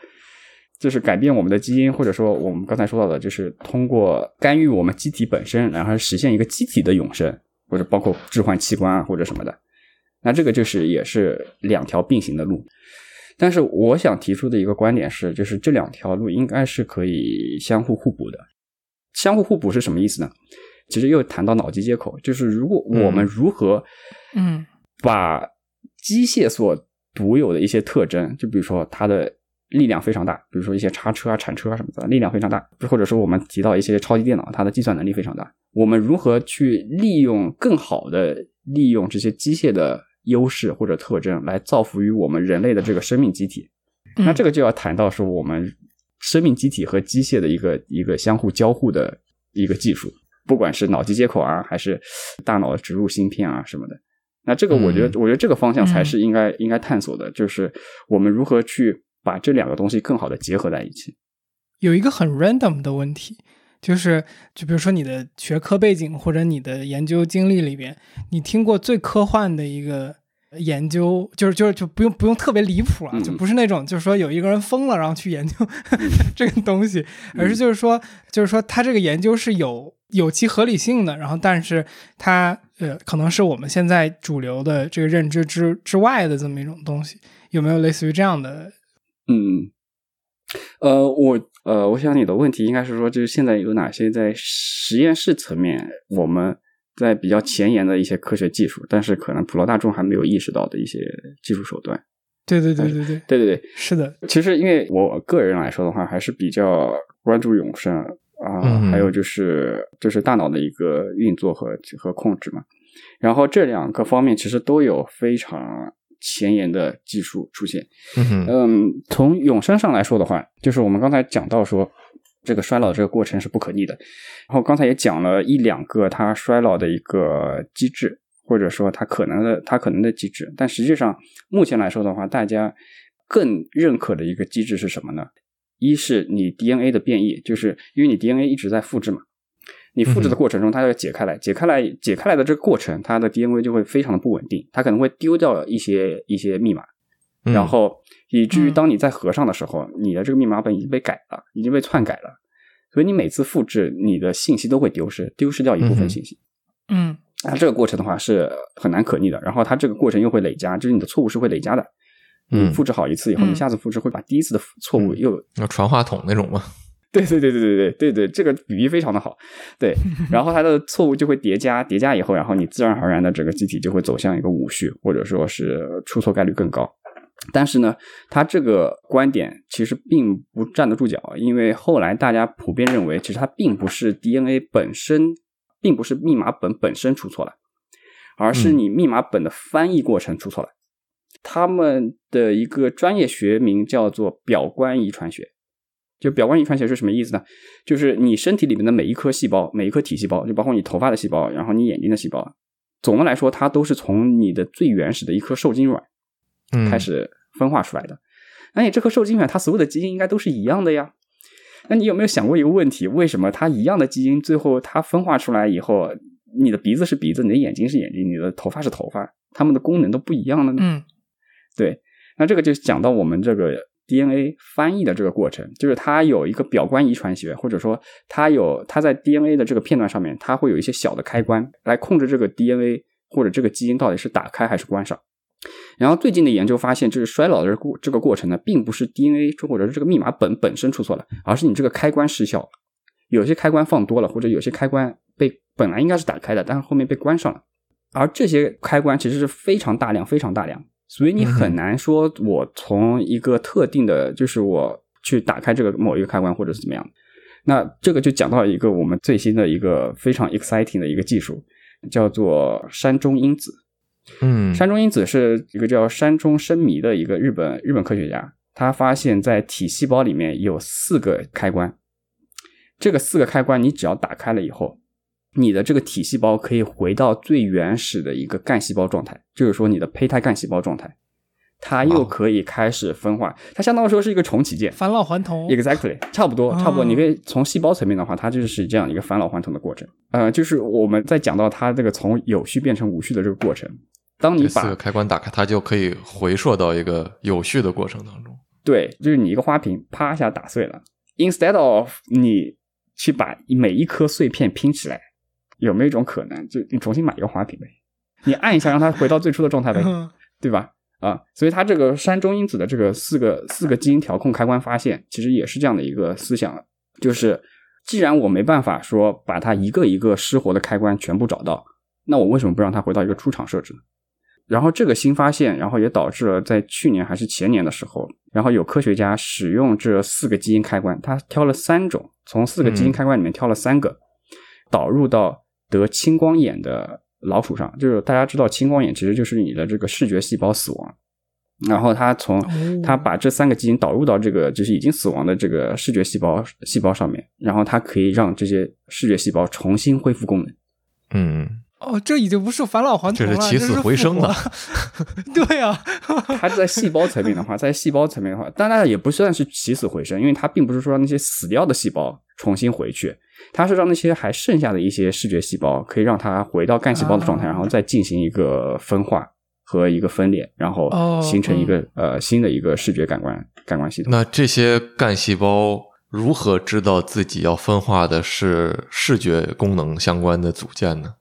就是改变我们的基因，或者说我们刚才说到的，就是通过干预我们机体本身，然后实现一个机体的永生，或者包括置换器官啊或者什么的。那这个就是也是两条并行的路。但是我想提出的一个观点是，就是这两条路应该是可以相互互补的。相互互补是什么意思呢？其实又谈到脑机接口，就是如果我们如何，嗯，把机械所独有的一些特征，就比如说它的力量非常大，比如说一些叉车啊、铲车啊什么的，力量非常大，或者说我们提到一些超级电脑，它的计算能力非常大，我们如何去利用更好的利用这些机械的优势或者特征来造福于我们人类的这个生命机体？那这个就要谈到说我们生命机体和机械的一个一个相互交互的一个技术。不管是脑机接口啊，还是大脑植入芯片啊什么的，那这个我觉得，我觉得这个方向才是应该应该探索的，就是我们如何去把这两个东西更好的结合在一起。有一个很 random 的问题，就是就比如说你的学科背景或者你的研究经历里边，你听过最科幻的一个。研究就是就是就不用不用特别离谱啊，就不是那种就是说有一个人疯了然后去研究 这个东西，而是就是说就是说他这个研究是有有其合理性的，然后但是他呃可能是我们现在主流的这个认知之之外的这么一种东西，有没有类似于这样的？嗯，呃，我呃，我想你的问题应该是说，就是现在有哪些在实验室层面我们。在比较前沿的一些科学技术，但是可能普罗大众还没有意识到的一些技术手段。对对对对对对对对，是的。其实，因为我个人来说的话，还是比较关注永生啊，还有就是就是大脑的一个运作和和控制嘛。然后这两个方面其实都有非常前沿的技术出现。嗯，从永生上来说的话，就是我们刚才讲到说。这个衰老这个过程是不可逆的，然后刚才也讲了一两个它衰老的一个机制，或者说它可能的它可能的机制，但实际上目前来说的话，大家更认可的一个机制是什么呢？一是你 DNA 的变异，就是因为你 DNA 一直在复制嘛，你复制的过程中它要解开来，解开来解开来的这个过程，它的 DNA 就会非常的不稳定，它可能会丢掉一些一些密码。然后以至于当你在合上的时候，你的这个密码本已经被改了，已经被篡改了，所以你每次复制你的信息都会丢失，丢失掉一部分信息。嗯，那这个过程的话是很难可逆的。然后它这个过程又会累加，就是你的错误是会累加的。嗯，复制好一次以后，你下次复制会把第一次的错误又要传话筒那种吗？对对对对对对对对，这个比喻非常的好。对，然后它的错误就会叠加，叠加以后，然后你自然而然的整个机体就会走向一个无序，或者说是出错概率更高。但是呢，他这个观点其实并不站得住脚，因为后来大家普遍认为，其实它并不是 DNA 本身，并不是密码本本身出错了，而是你密码本的翻译过程出错了。他们的一个专业学名叫做表观遗传学。就表观遗传学是什么意思呢？就是你身体里面的每一颗细胞，每一颗体细胞，就包括你头发的细胞，然后你眼睛的细胞，总的来说，它都是从你的最原始的一颗受精卵。开始分化出来的，那你这颗受精卵它所有的基因应该都是一样的呀？那你有没有想过一个问题？为什么它一样的基因，最后它分化出来以后，你的鼻子是鼻子，你的眼睛是眼睛，你的头发是头发，它们的功能都不一样了呢？嗯，对。那这个就讲到我们这个 DNA 翻译的这个过程，就是它有一个表观遗传学，或者说它有它在 DNA 的这个片段上面，它会有一些小的开关来控制这个 DNA 或者这个基因到底是打开还是关上。然后最近的研究发现，就是衰老的过这个过程呢，并不是 DNA 或者是这个密码本本身出错了，而是你这个开关失效了，有些开关放多了，或者有些开关被本来应该是打开的，但是后面被关上了。而这些开关其实是非常大量、非常大量，所以你很难说我从一个特定的，就是我去打开这个某一个开关，或者是怎么样。那这个就讲到一个我们最新的一个非常 exciting 的一个技术，叫做山中因子。嗯，山中因子是一个叫山中生弥的一个日本日本科学家，他发现，在体细胞里面有四个开关，这个四个开关你只要打开了以后，你的这个体细胞可以回到最原始的一个干细胞状态，就是说你的胚胎干细胞状态，它又可以开始分化，它相当于说是一个重启键。返老还童。Exactly，差不多，哦差不多。你可以从细胞层面的话，它就是这样一个返老还童的过程。呃，就是我们在讲到它这个从有序变成无序的这个过程，当你这四个把开关打开，它就可以回溯到一个有序的过程当中。对，就是你一个花瓶啪一下打碎了，instead of 你去把每一颗碎片拼起来，有没有一种可能，就你重新买一个花瓶呗？你按一下让它回到最初的状态呗，嗯对吧？啊，所以它这个山中因子的这个四个四个基因调控开关发现，其实也是这样的一个思想，就是既然我没办法说把它一个一个失活的开关全部找到，那我为什么不让它回到一个出厂设置呢？然后这个新发现，然后也导致了在去年还是前年的时候，然后有科学家使用这四个基因开关，他挑了三种，从四个基因开关里面挑了三个，导入到得青光眼的老鼠上。就是大家知道，青光眼其实就是你的这个视觉细胞死亡，然后他从哦他把这三个基因导入到这个就是已经死亡的这个视觉细胞细胞上面，然后它可以让这些视觉细胞重新恢复功能。嗯，哦，这已经不是返老还童了，这是起死回生的这是复活。对啊，它在细胞层面的话，在细胞层面的话，当然也不算是起死回生，因为它并不是说让那些死掉的细胞重新回去，它是让那些还剩下的一些视觉细胞可以让它回到干细胞的状态，啊然后再进行一个分化和一个分裂，然后哦形成一个、呃新的一个视觉感官感官系统。那这些干细胞如何知道自己要分化的是视觉功能相关的组件呢？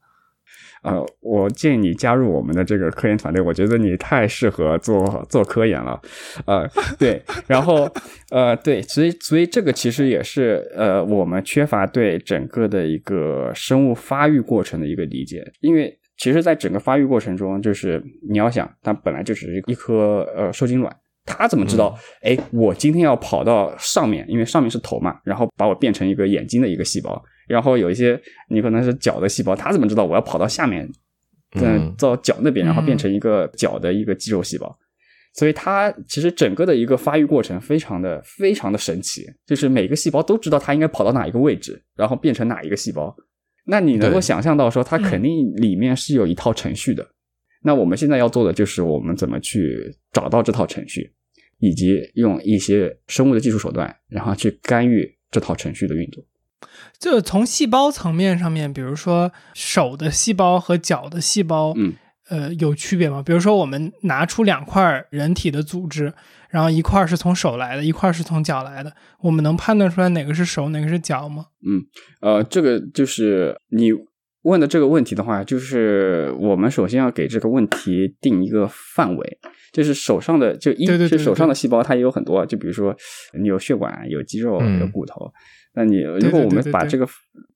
呃，我建议你加入我们的这个科研团队，我觉得你太适合做做科研了，呃，对，然后呃，对，所以所以这个其实也是呃我们缺乏对整个的一个生物发育过程的一个理解，因为其实，在整个发育过程中，就是你要想，它本来就只是一颗呃受精卵。它怎么知道？哎、我今天要跑到上面，因为上面是头嘛，然后把我变成一个眼睛的一个细胞，然后有一些你可能是脚的细胞，它怎么知道我要跑到下面，嗯嗯，到脚那边，然后嗯变成一个脚的一个肌肉细胞？所以它其实整个的一个发育过程非常的非常的神奇，就是每个细胞都知道它应该跑到哪一个位置，然后变成哪一个细胞。那你能够想象到说，它肯定里面是有一套程序的。那我们现在要做的就是我们怎么去找到这套程序，以及用一些生物的技术手段，然后去干预这套程序的运作。就从细胞层面上面，比如说手的细胞和脚的细胞，嗯，呃，有区别吗？比如说我们拿出两块人体的组织，然后一块是从手来的，一块是从脚来的，我们能判断出来哪个是手，哪个是脚吗？嗯呃，这个就是你问的这个问题的话，就是我们首先要给这个问题定一个范围，就是手上的就一对对对是手上的细胞，它也有很多，就比如说你有血管、有肌肉、嗯有骨头。那你如果我们把这个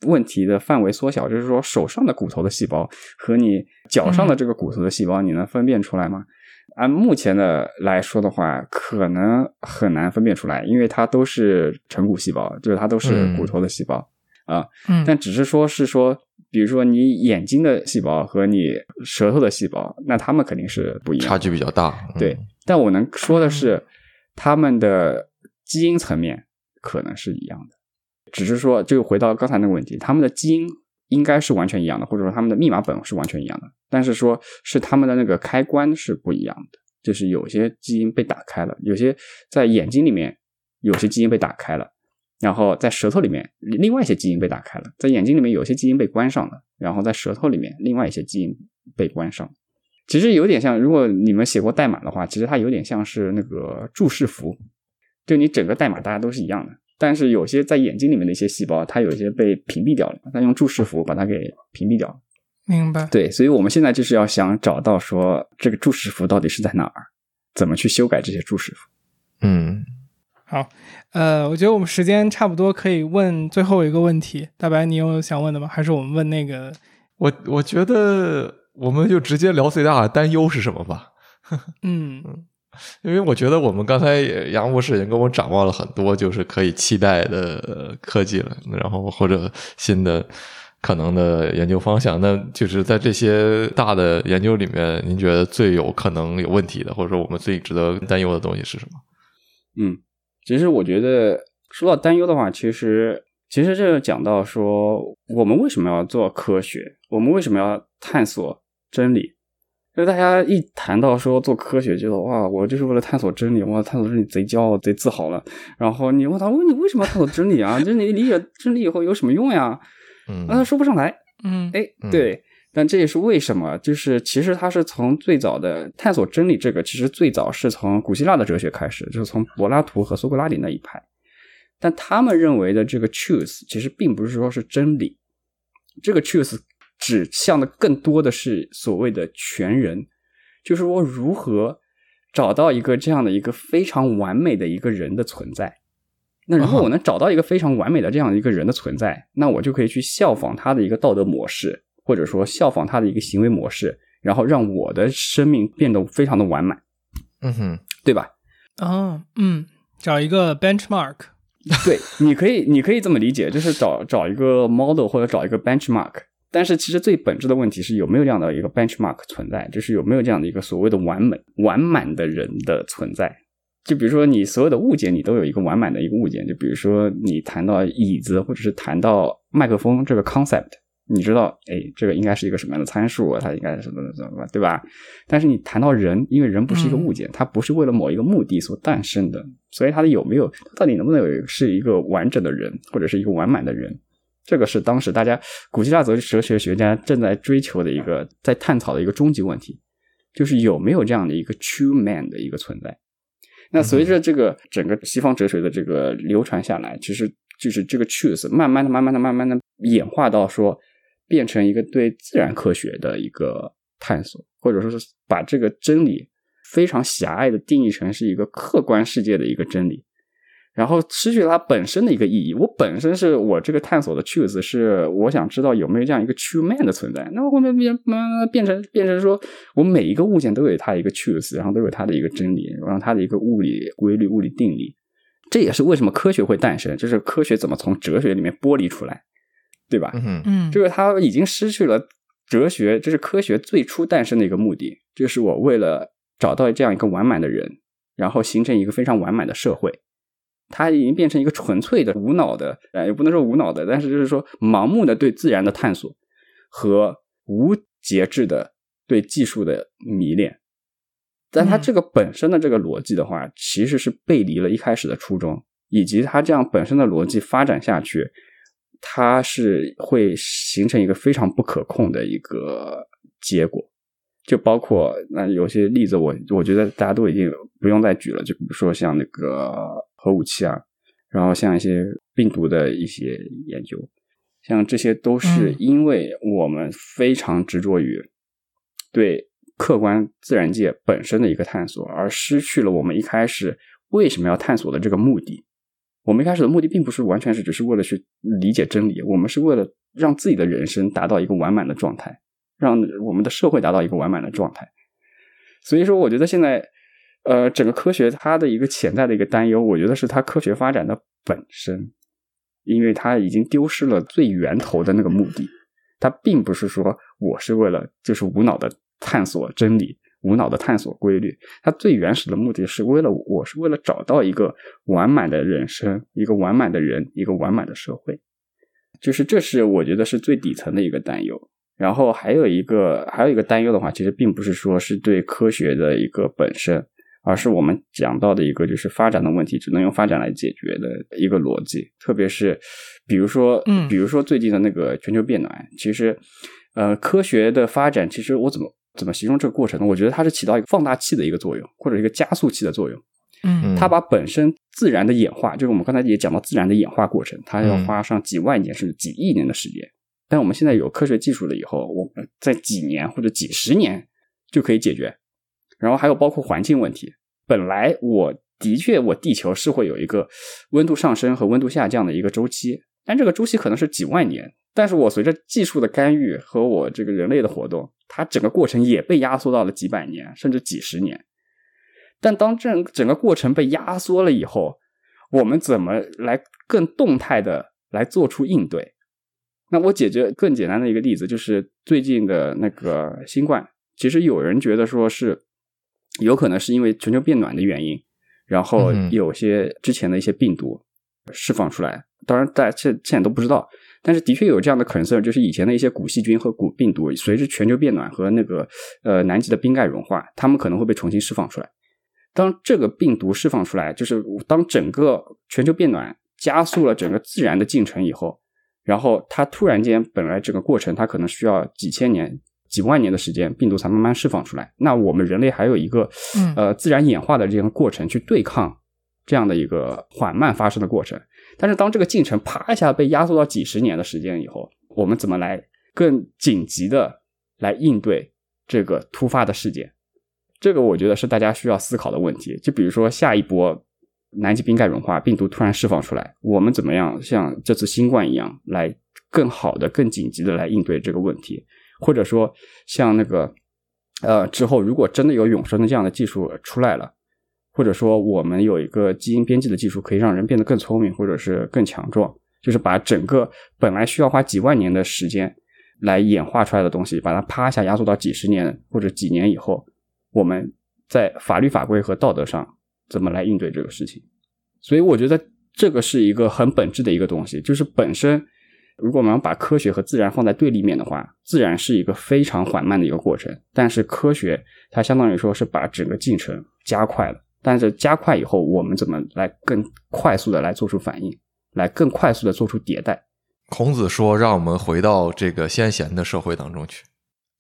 问题的范围缩小，就是说手上的骨头的细胞和你脚上的这个骨头的细胞，你能分辨出来吗？按目前的来说的话，可能很难分辨出来，因为它都是成骨细胞，就是它都是嗯骨头的细胞。啊，但只是说是说，比如说你眼睛的细胞和你舌头的细胞，那它们肯定是不一样，差距比较大。嗯对。但我能说的是，它们的基因层面可能是一样的，只是说，就回到刚才那个问题，他们的基因应该是完全一样的，或者说他们的密码本是完全一样的，但是说是他们的那个开关是不一样的，就是有些基因被打开了，有些在眼睛里面有些基因被打开了。然后在舌头里面，另外一些基因被打开了；在眼睛里面，有些基因被关上了；然后在舌头里面，另外一些基因被关上。其实有点像，如果你们写过代码的话，其实它有点像是那个注释符，就你整个代码大家都是一样的，但是有些在眼睛里面的一些细胞，它有一些被屏蔽掉了，它用注释符把它给屏蔽掉了。明白。对，所以我们现在就是要想找到说这个注释符到底是在哪儿，怎么去修改这些注释符。嗯，好，呃，我觉得我们时间差不多，可以问最后一个问题。大白，你有想问的吗？还是我们问那个？我我觉得我们就直接聊最大的担忧是什么吧。嗯因为我觉得我们刚才杨博士已经跟我们展望了很多，就是可以期待的科技了，然后或者新的可能的研究方向。那就是在这些大的研究里面，您觉得最有可能有问题的，或者说我们最值得担忧的东西是什么？嗯，其实我觉得说到担忧的话，其实其实这个讲到说，我们为什么要做科学？我们为什么要探索真理？就大家一谈到说做科学，觉得哇，我就是为了探索真理，哇，探索真理贼骄傲，贼自豪了。然后你问他，问你为什么要探索真理啊？就是你理解真理以后有什么用呀？嗯那，他说不上来。嗯哎，嗯对，但这也是为什么，就是其实他是从最早的探索真理这个，其实最早是从古希腊的哲学开始，就是从柏拉图和苏格拉底那一派。但他们认为的这个 truth，其实并不是说是真理，这个 truth 指向的更多的是所谓的全人，就是说如何找到一个这样的一个非常完美的一个人的存在。那如果我能找到一个非常完美的这样一个人的存在，那我就可以去效仿他的一个道德模式，或者说效仿他的一个行为模式，然后让我的生命变得非常的完满，嗯哼，对吧？哦，嗯，找一个 benchmark，对，你可以，你可以这么理解，就是找找一个 model 或者找一个 benchmark。但是其实最本质的问题是有没有这样的一个 benchmark 存在，就是有没有这样的一个所谓的完美完满的人的存在。就比如说你所有的物件，你都有一个完满的一个物件。就比如说你谈到椅子，或者是谈到麦克风这个 concept，你知道，哎，这个应该是一个什么样的参数，它应该是什么什么，对吧？但是你谈到人，因为人不是一个物件，它不是为了某一个目的所诞生的，所以它的有没有，到底能不能有是一个完整的人，或者是一个完满的人，这个是当时大家古希腊哲哲学学家正在追求的一个，在探讨的一个终极问题，就是有没有这样的一个 true man 的一个存在。那随着这个整个西方哲学的这个流传下来，其实就是这个 truth 慢慢的、慢慢的、慢慢的演化到说，变成一个对自然科学的一个探索，或者说是把这个真理非常狭隘的定义成是一个客观世界的一个真理，然后失去了它本身的一个意义。我本身是我这个探索的 choose 是我想知道有没有这样一个 true man 的存在，那后面变慢慢变成变成说我每一个物件都有它一个 choose，然后都有它的一个真理，然后它的一个物理规律、物理定理。这也是为什么科学会诞生，就是科学怎么从哲学里面剥离出来，对吧？嗯，嗯，就是它已经失去了哲学，这是科学最初诞生的一个目的，就是我为了找到这样一个完满的人，然后形成一个非常完满的社会。它已经变成一个纯粹的、无脑的，呃，也不能说无脑的，但是就是说盲目的对自然的探索和无节制的对技术的迷恋。但它这个本身的这个逻辑的话，其实是背离了一开始的初衷，以及它这样本身的逻辑发展下去，它是会形成一个非常不可控的一个结果。就包括那有些例子我，我觉得大家都已经不用再举了。就比如说像那个核武器啊，然后像一些病毒的一些研究，像这些都是嗯因为我们非常执着于对客观自然界本身的一个探索，而失去了我们一开始为什么要探索的这个目的。我们一开始的目的并不是完全是只是为了去理解真理，我们是为了让自己的人生达到一个完满的状态，让我们的社会达到一个完满的状态。所以说，我觉得现在，呃，整个科学它的一个潜在的一个担忧，我觉得是它科学发展的本身，因为它已经丢失了最源头的那个目的。它并不是说我是为了就是无脑的探索真理，无脑的探索规律。它最原始的目的是为了我是为了找到一个完满的人生，一个完满的人，一个完满的社会。就是这是我觉得是最底层的一个担忧。然后还有一个还有一个担忧的话，其实并不是说是对科学的一个本身，而是我们讲到的一个就是发展的问题，只能用发展来解决的一个逻辑。特别是比如说，嗯比如说最近的那个全球变暖，其实呃科学的发展，其实我怎么怎么形容这个过程呢？我觉得它是起到一个放大器的一个作用，或者一个加速器的作用。嗯它把本身自然的演化，就是我们刚才也讲到自然的演化过程，它要花上几万年甚至几亿年的时间。但我们现在有科学技术了以后，我们在几年或者几十年就可以解决。然后还有包括环境问题，本来我的确我地球是会有一个温度上升和温度下降的一个周期，但这个周期可能是几万年。但是我随着技术的干预和我这个人类的活动，它整个过程也被压缩到了几百年甚至几十年。但当这整个过程被压缩了以后，我们怎么来更动态的来做出应对？那我解决更简单的一个例子就是最近的那个新冠，其实有人觉得说是有可能是因为全球变暖的原因，然后有些之前的一些病毒释放出来，当然大家现现在都不知道。但是的确有这样的 concern，就是以前的一些古细菌和古病毒，随着全球变暖和那个呃南极的冰盖融化，它们可能会被重新释放出来。当这个病毒释放出来，就是当整个全球变暖加速了整个自然的进程以后，然后它突然间本来整个过程它可能需要几千年、几万年的时间，病毒才慢慢释放出来。那我们人类还有一个嗯呃自然演化的这个过程去对抗这样的一个缓慢发生的过程。但是当这个进程啪一下被压缩到几十年的时间以后，我们怎么来更紧急的来应对这个突发的事件？这个我觉得是大家需要思考的问题。就比如说下一波南极冰盖融化，病毒突然释放出来，我们怎么样像这次新冠一样，来更好的、更紧急的来应对这个问题？或者说像那个呃之后，如果真的有永生的这样的技术出来了，或者说我们有一个基因编辑的技术，可以让人变得更聪明，或者是更强壮，就是把整个本来需要花几万年的时间来演化出来的东西，把它啪一下压缩到几十年或者几年以后，我们在法律法规和道德上怎么来应对这个事情？所以我觉得这个是一个很本质的一个东西，就是本身如果我们要把科学和自然放在对立面的话，自然是一个非常缓慢的一个过程，但是科学它相当于说是把整个进程加快了。但是加快以后，我们怎么来更快速的来做出反应，来更快速的做出迭代？孔子说：“让我们回到这个先贤的社会当中去。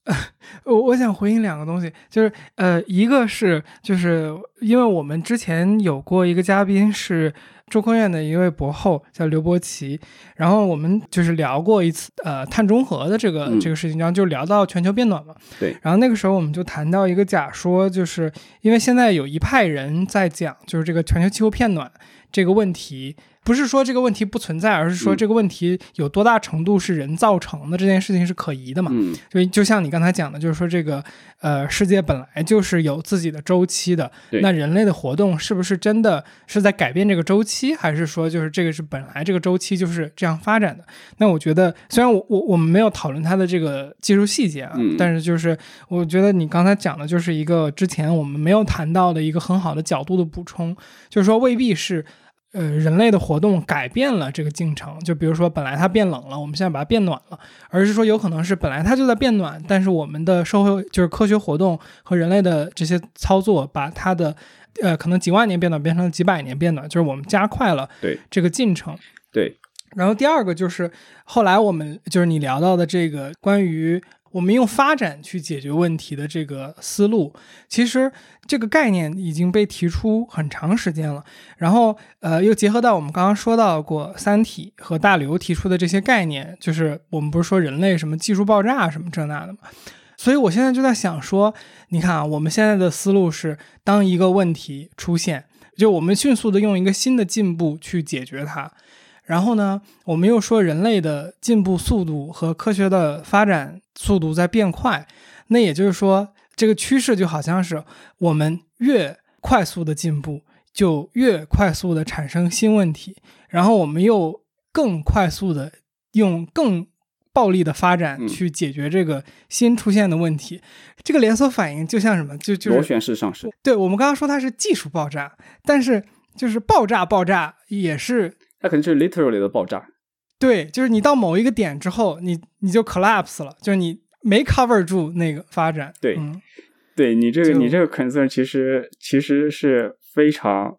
我我想回应两个东西，就是呃，一个是就是因为我们之前有过一个嘉宾是中科院的一位博后叫刘伯奇，然后我们就是聊过一次呃碳中和的这个、嗯这个事情，然后就聊到全球变暖嘛。对然后那个时候我们就谈到一个假说，就是因为现在有一派人在讲，就是这个全球气候变暖这个问题。不是说这个问题不存在，而是说嗯这个问题有多大程度是人造成的，这件事情是可疑的嘛。嗯就就像你刚才讲的，就是说这个呃，世界本来就是有自己的周期的，对那人类的活动是不是真的是在改变这个周期，还是说就是这个是本来这个周期就是这样发展的？那我觉得，虽然我我我们没有讨论它的这个技术细节啊，嗯但是就是我觉得你刚才讲的就是一个之前我们没有谈到的一个很好的角度的补充，就是说未必是。呃，人类的活动改变了这个进程，就比如说本来它变冷了，我们现在把它变暖了，而是说有可能是本来它就在变暖，但是我们的社会就是科学活动和人类的这些操作，把它的呃可能几万年变暖变成了几百年变暖，就是我们加快了对。这个进程。对，然后第二个就是后来我们就是你聊到的这个关于我们用发展去解决问题的这个思路，其实这个概念已经被提出很长时间了。然后呃，又结合到我们刚刚说到过《三体》和大刘提出的这些概念，就是我们不是说人类什么技术爆炸什么这那的嘛。所以我现在就在想说，你看啊，我们现在的思路是，当一个问题出现，就我们迅速的用一个新的进步去解决它。然后呢，我们又说人类的进步速度和科学的发展速度在变快，那也就是说，这个趋势就好像是我们越快速的进步，就越快速的产生新问题，然后我们又更快速的用更暴力的发展嗯去解决这个新出现的问题。这个连锁反应就像什么？就就螺旋式上升。对我们刚刚说它是技术爆炸，但是就是爆炸爆炸也是它可能就是 literally 的爆炸。对，就是你到某一个点之后，你你就 collapse 了，就是你没 cover 住那个发展。对嗯，对你这个你这个 concern 其实其实是非常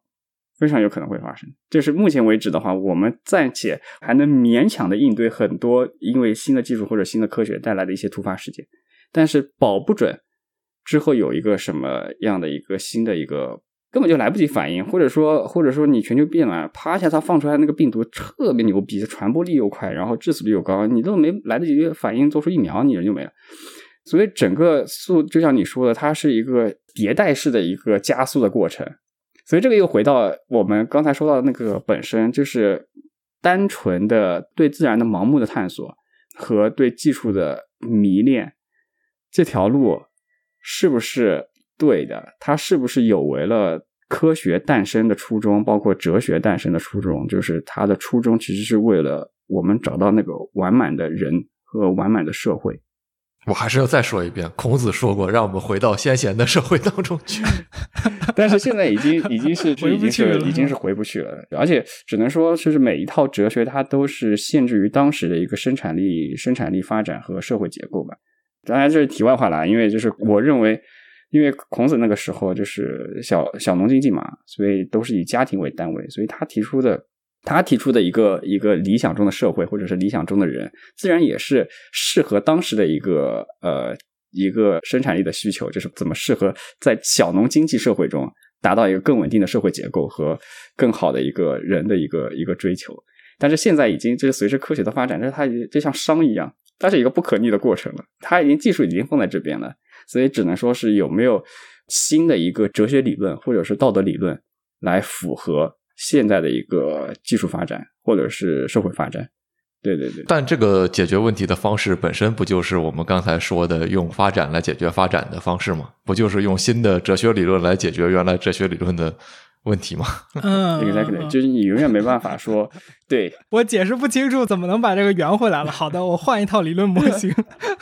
非常有可能会发生。就是目前为止的话，我们暂且还能勉强的应对很多因为新的技术或者新的科学带来的一些突发事件，但是保不准之后有一个什么样的一个新的一个。根本就来不及反应，或者说，或者说你全球变暖，啪一下它放出来那个病毒特别牛逼，传播力又快，然后致死率又高，你都没来得及反应做出疫苗，你人就没了。所以整个速就像你说的，它是一个迭代式的一个加速的过程。所以这个又回到我们刚才说到的那个本身，就是单纯的对自然的盲目的探索和对技术的迷恋，这条路是不是对的？它是不是有违了科学诞生的初衷，包括哲学诞生的初衷？就是它的初衷其实是为了我们找到那个完满的人和完满的社会。我还是要再说一遍，孔子说过，让我们回到先贤的社会当中去。但是现在已经已经是回已经不去了是已经是回不去了，而且只能说，就是每一套哲学它都是限制于当时的一个生产力、生产力发展和社会结构吧。当然这是题外话啦，因为就是我认为，因为孔子那个时候就是小小农经济嘛，所以都是以家庭为单位，所以他提出的他提出的一个一个理想中的社会或者是理想中的人，自然也是适合当时的一个呃一个生产力的需求，就是怎么适合在小农经济社会中达到一个更稳定的社会结构和更好的一个人的一个一个追求。但是现在已经就是随着科学的发展，这它已经就像商一样，它是一个不可逆的过程了。它已经技术已经放在这边了，所以只能说是有没有新的一个哲学理论或者是道德理论来符合现在的一个技术发展或者是社会发展。对对对，但这个解决问题的方式本身不就是我们刚才说的用发展来解决发展的方式吗？不就是用新的哲学理论来解决原来哲学理论的问题吗？嗯 exactly，嗯就是你永远没办法说 对我解释不清楚，怎么能把这个圆回来了？好的，我换一套理论模型。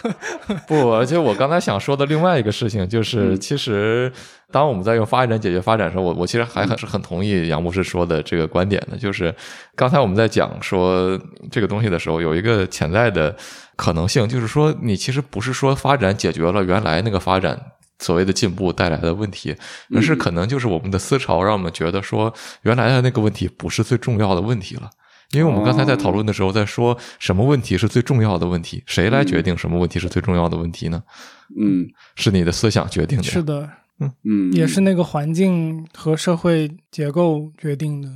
不，而且我刚才想说的另外一个事情就是，嗯其实当我们在用发展解决发展的时候，我我其实还很是很同意杨博士说的这个观点的，就是刚才我们在讲说这个东西的时候，有一个潜在的可能性，就是说你其实不是说发展解决了原来那个发展。所谓的进步带来的问题，而是可能就是我们的思潮让我们觉得说，原来的那个问题不是最重要的问题了。因为我们刚才在讨论的时候在说什么问题是最重要的问题，谁来决定什么问题是最重要的问题呢？嗯是你的思想决定的。是的，嗯嗯，也是那个环境和社会结构决定的。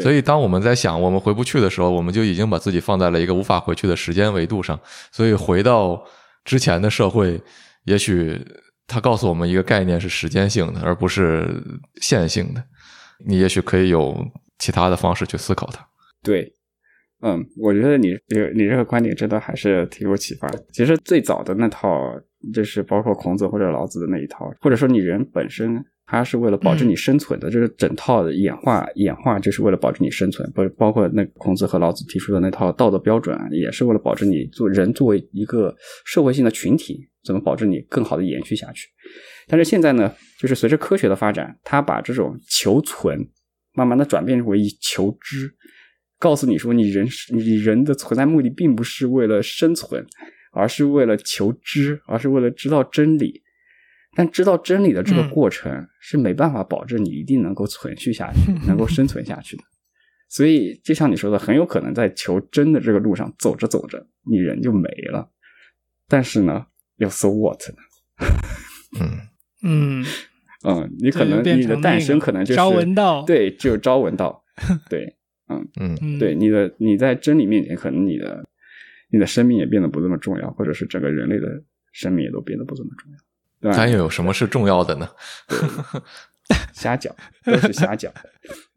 所以，当我们在想我们回不去的时候，我们就已经把自己放在了一个无法回去的时间维度上。所以，回到之前的社会，也许它告诉我们一个概念是时间性的，而不是线性的。你也许可以有其他的方式去思考它。对，嗯，我觉得你这个你这个观点真的还是挺有启发。其实最早的那套，就是包括孔子或者老子的那一套，或者说你人本身，它是为了保证你生存的，就是整套的演化演化，就是为了保证你生存。不包括那孔子和老子提出的那套道德标准，也是为了保证你做人作为一个社会性的群体，怎么保证你更好的延续下去。但是现在呢，就是随着科学的发展，它把这种求存慢慢的转变为求知。告诉你说，你人是你人的存在目的并不是为了生存，而是为了求知，而是为了知道真理。但知道真理的这个嗯过程是没办法保证你一定能够存续下去，能够生存下去的。所以，就像你说的，很有可能在求真的这个路上走着走着，你人就没了。但是呢，又 so what 呢？嗯，嗯，嗯，你可能你的诞生可能就是朝闻道对，就朝闻道，对，嗯，嗯，对，你的你在真理面前，可能你的你的生命也变得不那么重要，或者是整个人类的生命也都变得不怎么重要？咱又有什么是重要的呢？瞎讲，都是瞎讲。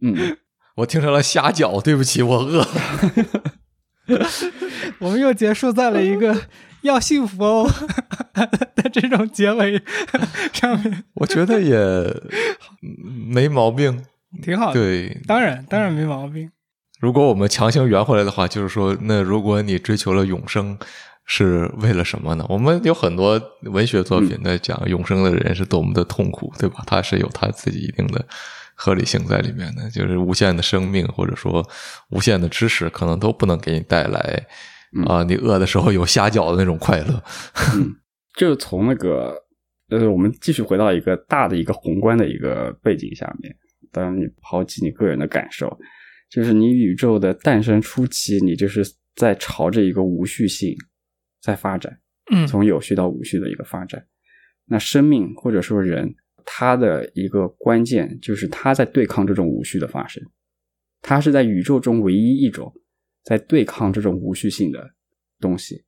嗯，我听成了虾饺，对不起，我饿了。我们又结束在了一个要幸福哦 的这种结尾上面，我觉得也嗯 没毛病。挺好的。对，当然，当然没毛病。如果我们强行圆回来的话，就是说，那如果你追求了永生，是为了什么呢？我们有很多文学作品在讲永生的人是多么的痛苦，对吧？他是有他自己一定的合理性在里面的，就是无限的生命或者说无限的知识，可能都不能给你带来啊、你饿的时候有虾饺的那种快乐。就是从那个呃，我们继续回到一个大的一个宏观的一个背景下面，当然你抛弃你个人的感受，就是你宇宙的诞生初期，你就是在朝着一个无序性在发展。嗯从有序到无序的一个发展。那生命或者说人，它的一个关键就是它在对抗这种无序的发生，它是在宇宙中唯一一种在对抗这种无序性的东西。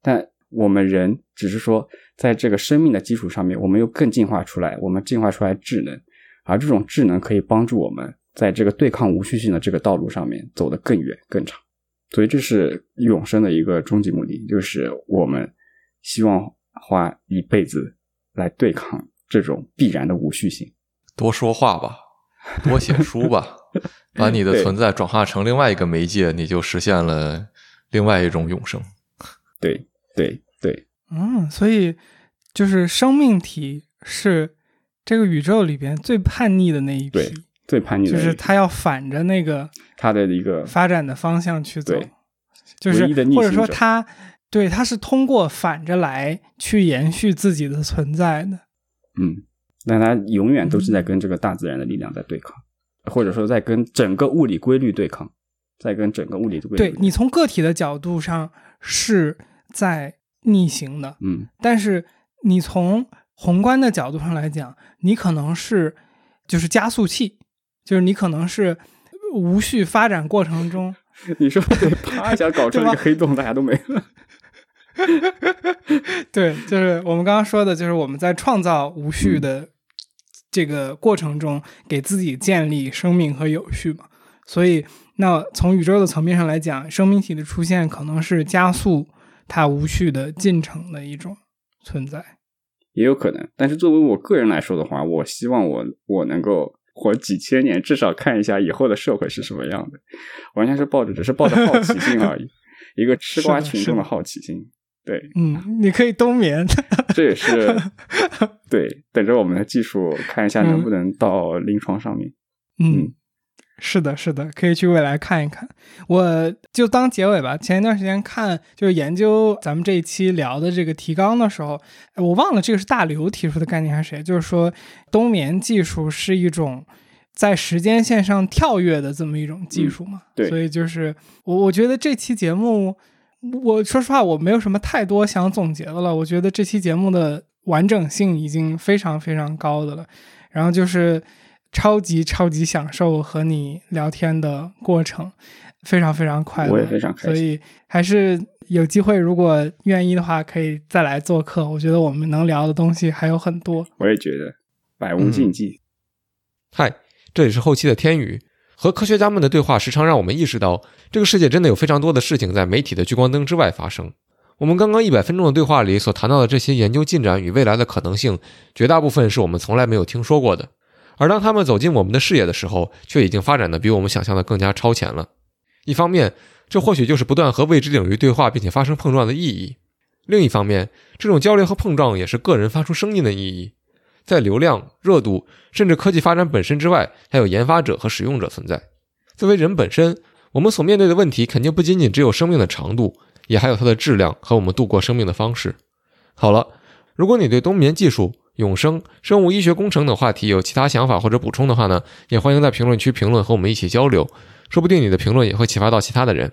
但我们人只是说，在这个生命的基础上面，我们又更进化出来，我们进化出来智能，而这种智能可以帮助我们在这个对抗无序性的这个道路上面走得更远更长。所以这是永生的一个终极目的，就是我们希望花一辈子来对抗这种必然的无序性。多说话吧，多写书吧，把你的存在转化成另外一个媒介，你就实现了另外一种永生。对对对，嗯，所以就是生命体是这个宇宙里边最叛逆的那一对批，最叛逆的就是他要反着那个他的一个发展的方向去走，就是或者说他对他是通过反着来去延续自己的存在的。嗯，但他永远都是嗯。在跟这个大自然的力量在对抗，或者说在跟整个物理规律对抗，在跟整个物理规律对你从个体的角度上是在逆行的，嗯。但是你从宏观的角度上来讲，你可能是就是加速器，就是你可能是无序发展过程中，你说对，啪一下搞出一个黑洞，大家都没了。对，就是我们刚刚说的，就是我们在创造无嗯序的这个过程中，给自己建立生命和有序嘛。所以，那从宇宙的层面上来讲，生命体的出现可能是加速它无序的进程的一种存在。也有可能，但是作为我个人来说的话，我希望我我能够活几千年，至少看一下以后的社会是什么样的，完全是抱着只是抱着好奇心而已，一个吃瓜群众的好奇心。对，嗯，你可以冬眠。这也是 对，等着我们的技术看一下能不能到临床上面。嗯，是的，是的，可以去未来看一看。我就当结尾吧。前一段时间看，就是研究咱们这一期聊的这个提纲的时候，哎我忘了这个是大刘提出的概念还是谁，就是说冬眠技术是一种在时间线上跳跃的这么一种技术嘛。对所以就是我我觉得这期节目，我说实话我没有什么太多想总结的了。我觉得这期节目的完整性已经非常非常高的了。然后就是超级超级享受和你聊天的过程，非常非常快乐，我也非常开心所以还是有机会，如果愿意的话，可以再来做客。我觉得我们能聊的东西还有很多。我也觉得百无禁忌。嗨，这里是后期的天宇。和科学家们的对话时常让我们意识到，这个世界真的有非常多的事情在媒体的聚光灯之外发生。我们刚刚一百分钟的对话里所谈到的这些研究进展与未来的可能性，绝大部分是我们从来没有听说过的。而当他们走进我们的视野的时候，却已经发展的比我们想象的更加超前了。一方面，这或许就是不断和未知领域对话并且发生碰撞的意义；另一方面，这种交流和碰撞也是个人发出声音的意义。在流量、热度，甚至科技发展本身之外，还有研发者和使用者存在。作为人本身，我们所面对的问题肯定不仅仅只有生命的长度，也还有它的质量和我们度过生命的方式。好了，如果你对冬眠技术、永生、生物医学工程等话题有其他想法或者补充的话呢，也欢迎在评论区评论和我们一起交流，说不定你的评论也会启发到其他的人。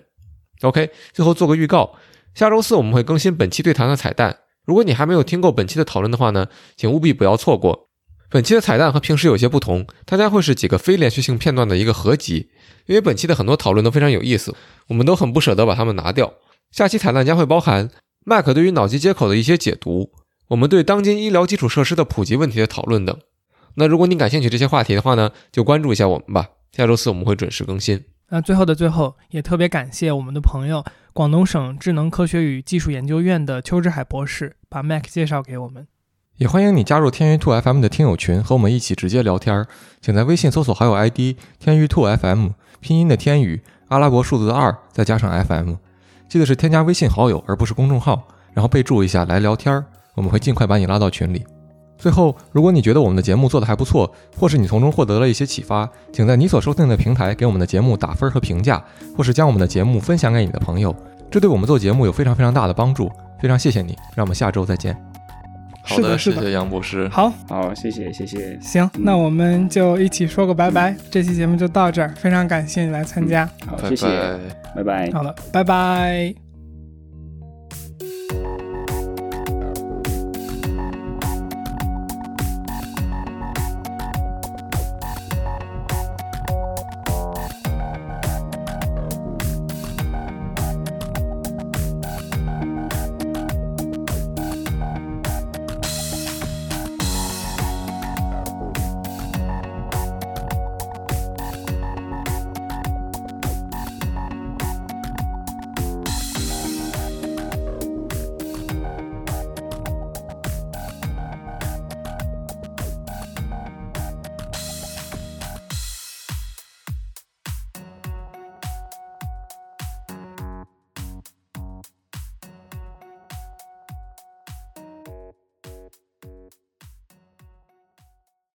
OK，最后做个预告，下周四我们会更新本期对谈的彩蛋。如果你还没有听够本期的讨论的话呢，请务必不要错过。本期的彩蛋和平时有些不同，它将会是几个非连续性片段的一个合集。因为本期的很多讨论都非常有意思，我们都很不舍得把它们拿掉。下期彩蛋将会包含 Mac 对于脑机接口的一些解读，我们对当今医疗基础设施的普及问题的讨论等。那如果你感兴趣这些话题的话呢，就关注一下我们吧。下周四我们会准时更新。那最后的最后，也特别感谢我们的朋友，广东省智能科学与技术研究院的邱志海博士，把 Mac 介绍给我们。也欢迎你加入天娱兔 FM 的听友群，和我们一起直接聊天儿。请在微信搜索好友 ID 天娱兔 FM，拼音的天宇，阿拉伯数字的二，再加上 FM。记得是添加微信好友，而不是公众号，然后备注一下来聊天儿，我们会尽快把你拉到群里。最后，如果你觉得我们的节目做得还不错，或是你从中获得了一些启发，请在你所收听的平台给我们的节目打分和评价，或是将我们的节目分享给你的朋友，这对我们做节目有非常非常大的帮助。非常谢谢你，让我们下周再见。好的是的谢谢杨博士。好，好，谢谢谢谢，行，那我们就一起说个拜拜。这期节目就到这儿，非常感谢你来参加。好，谢谢，拜拜。好了，拜拜。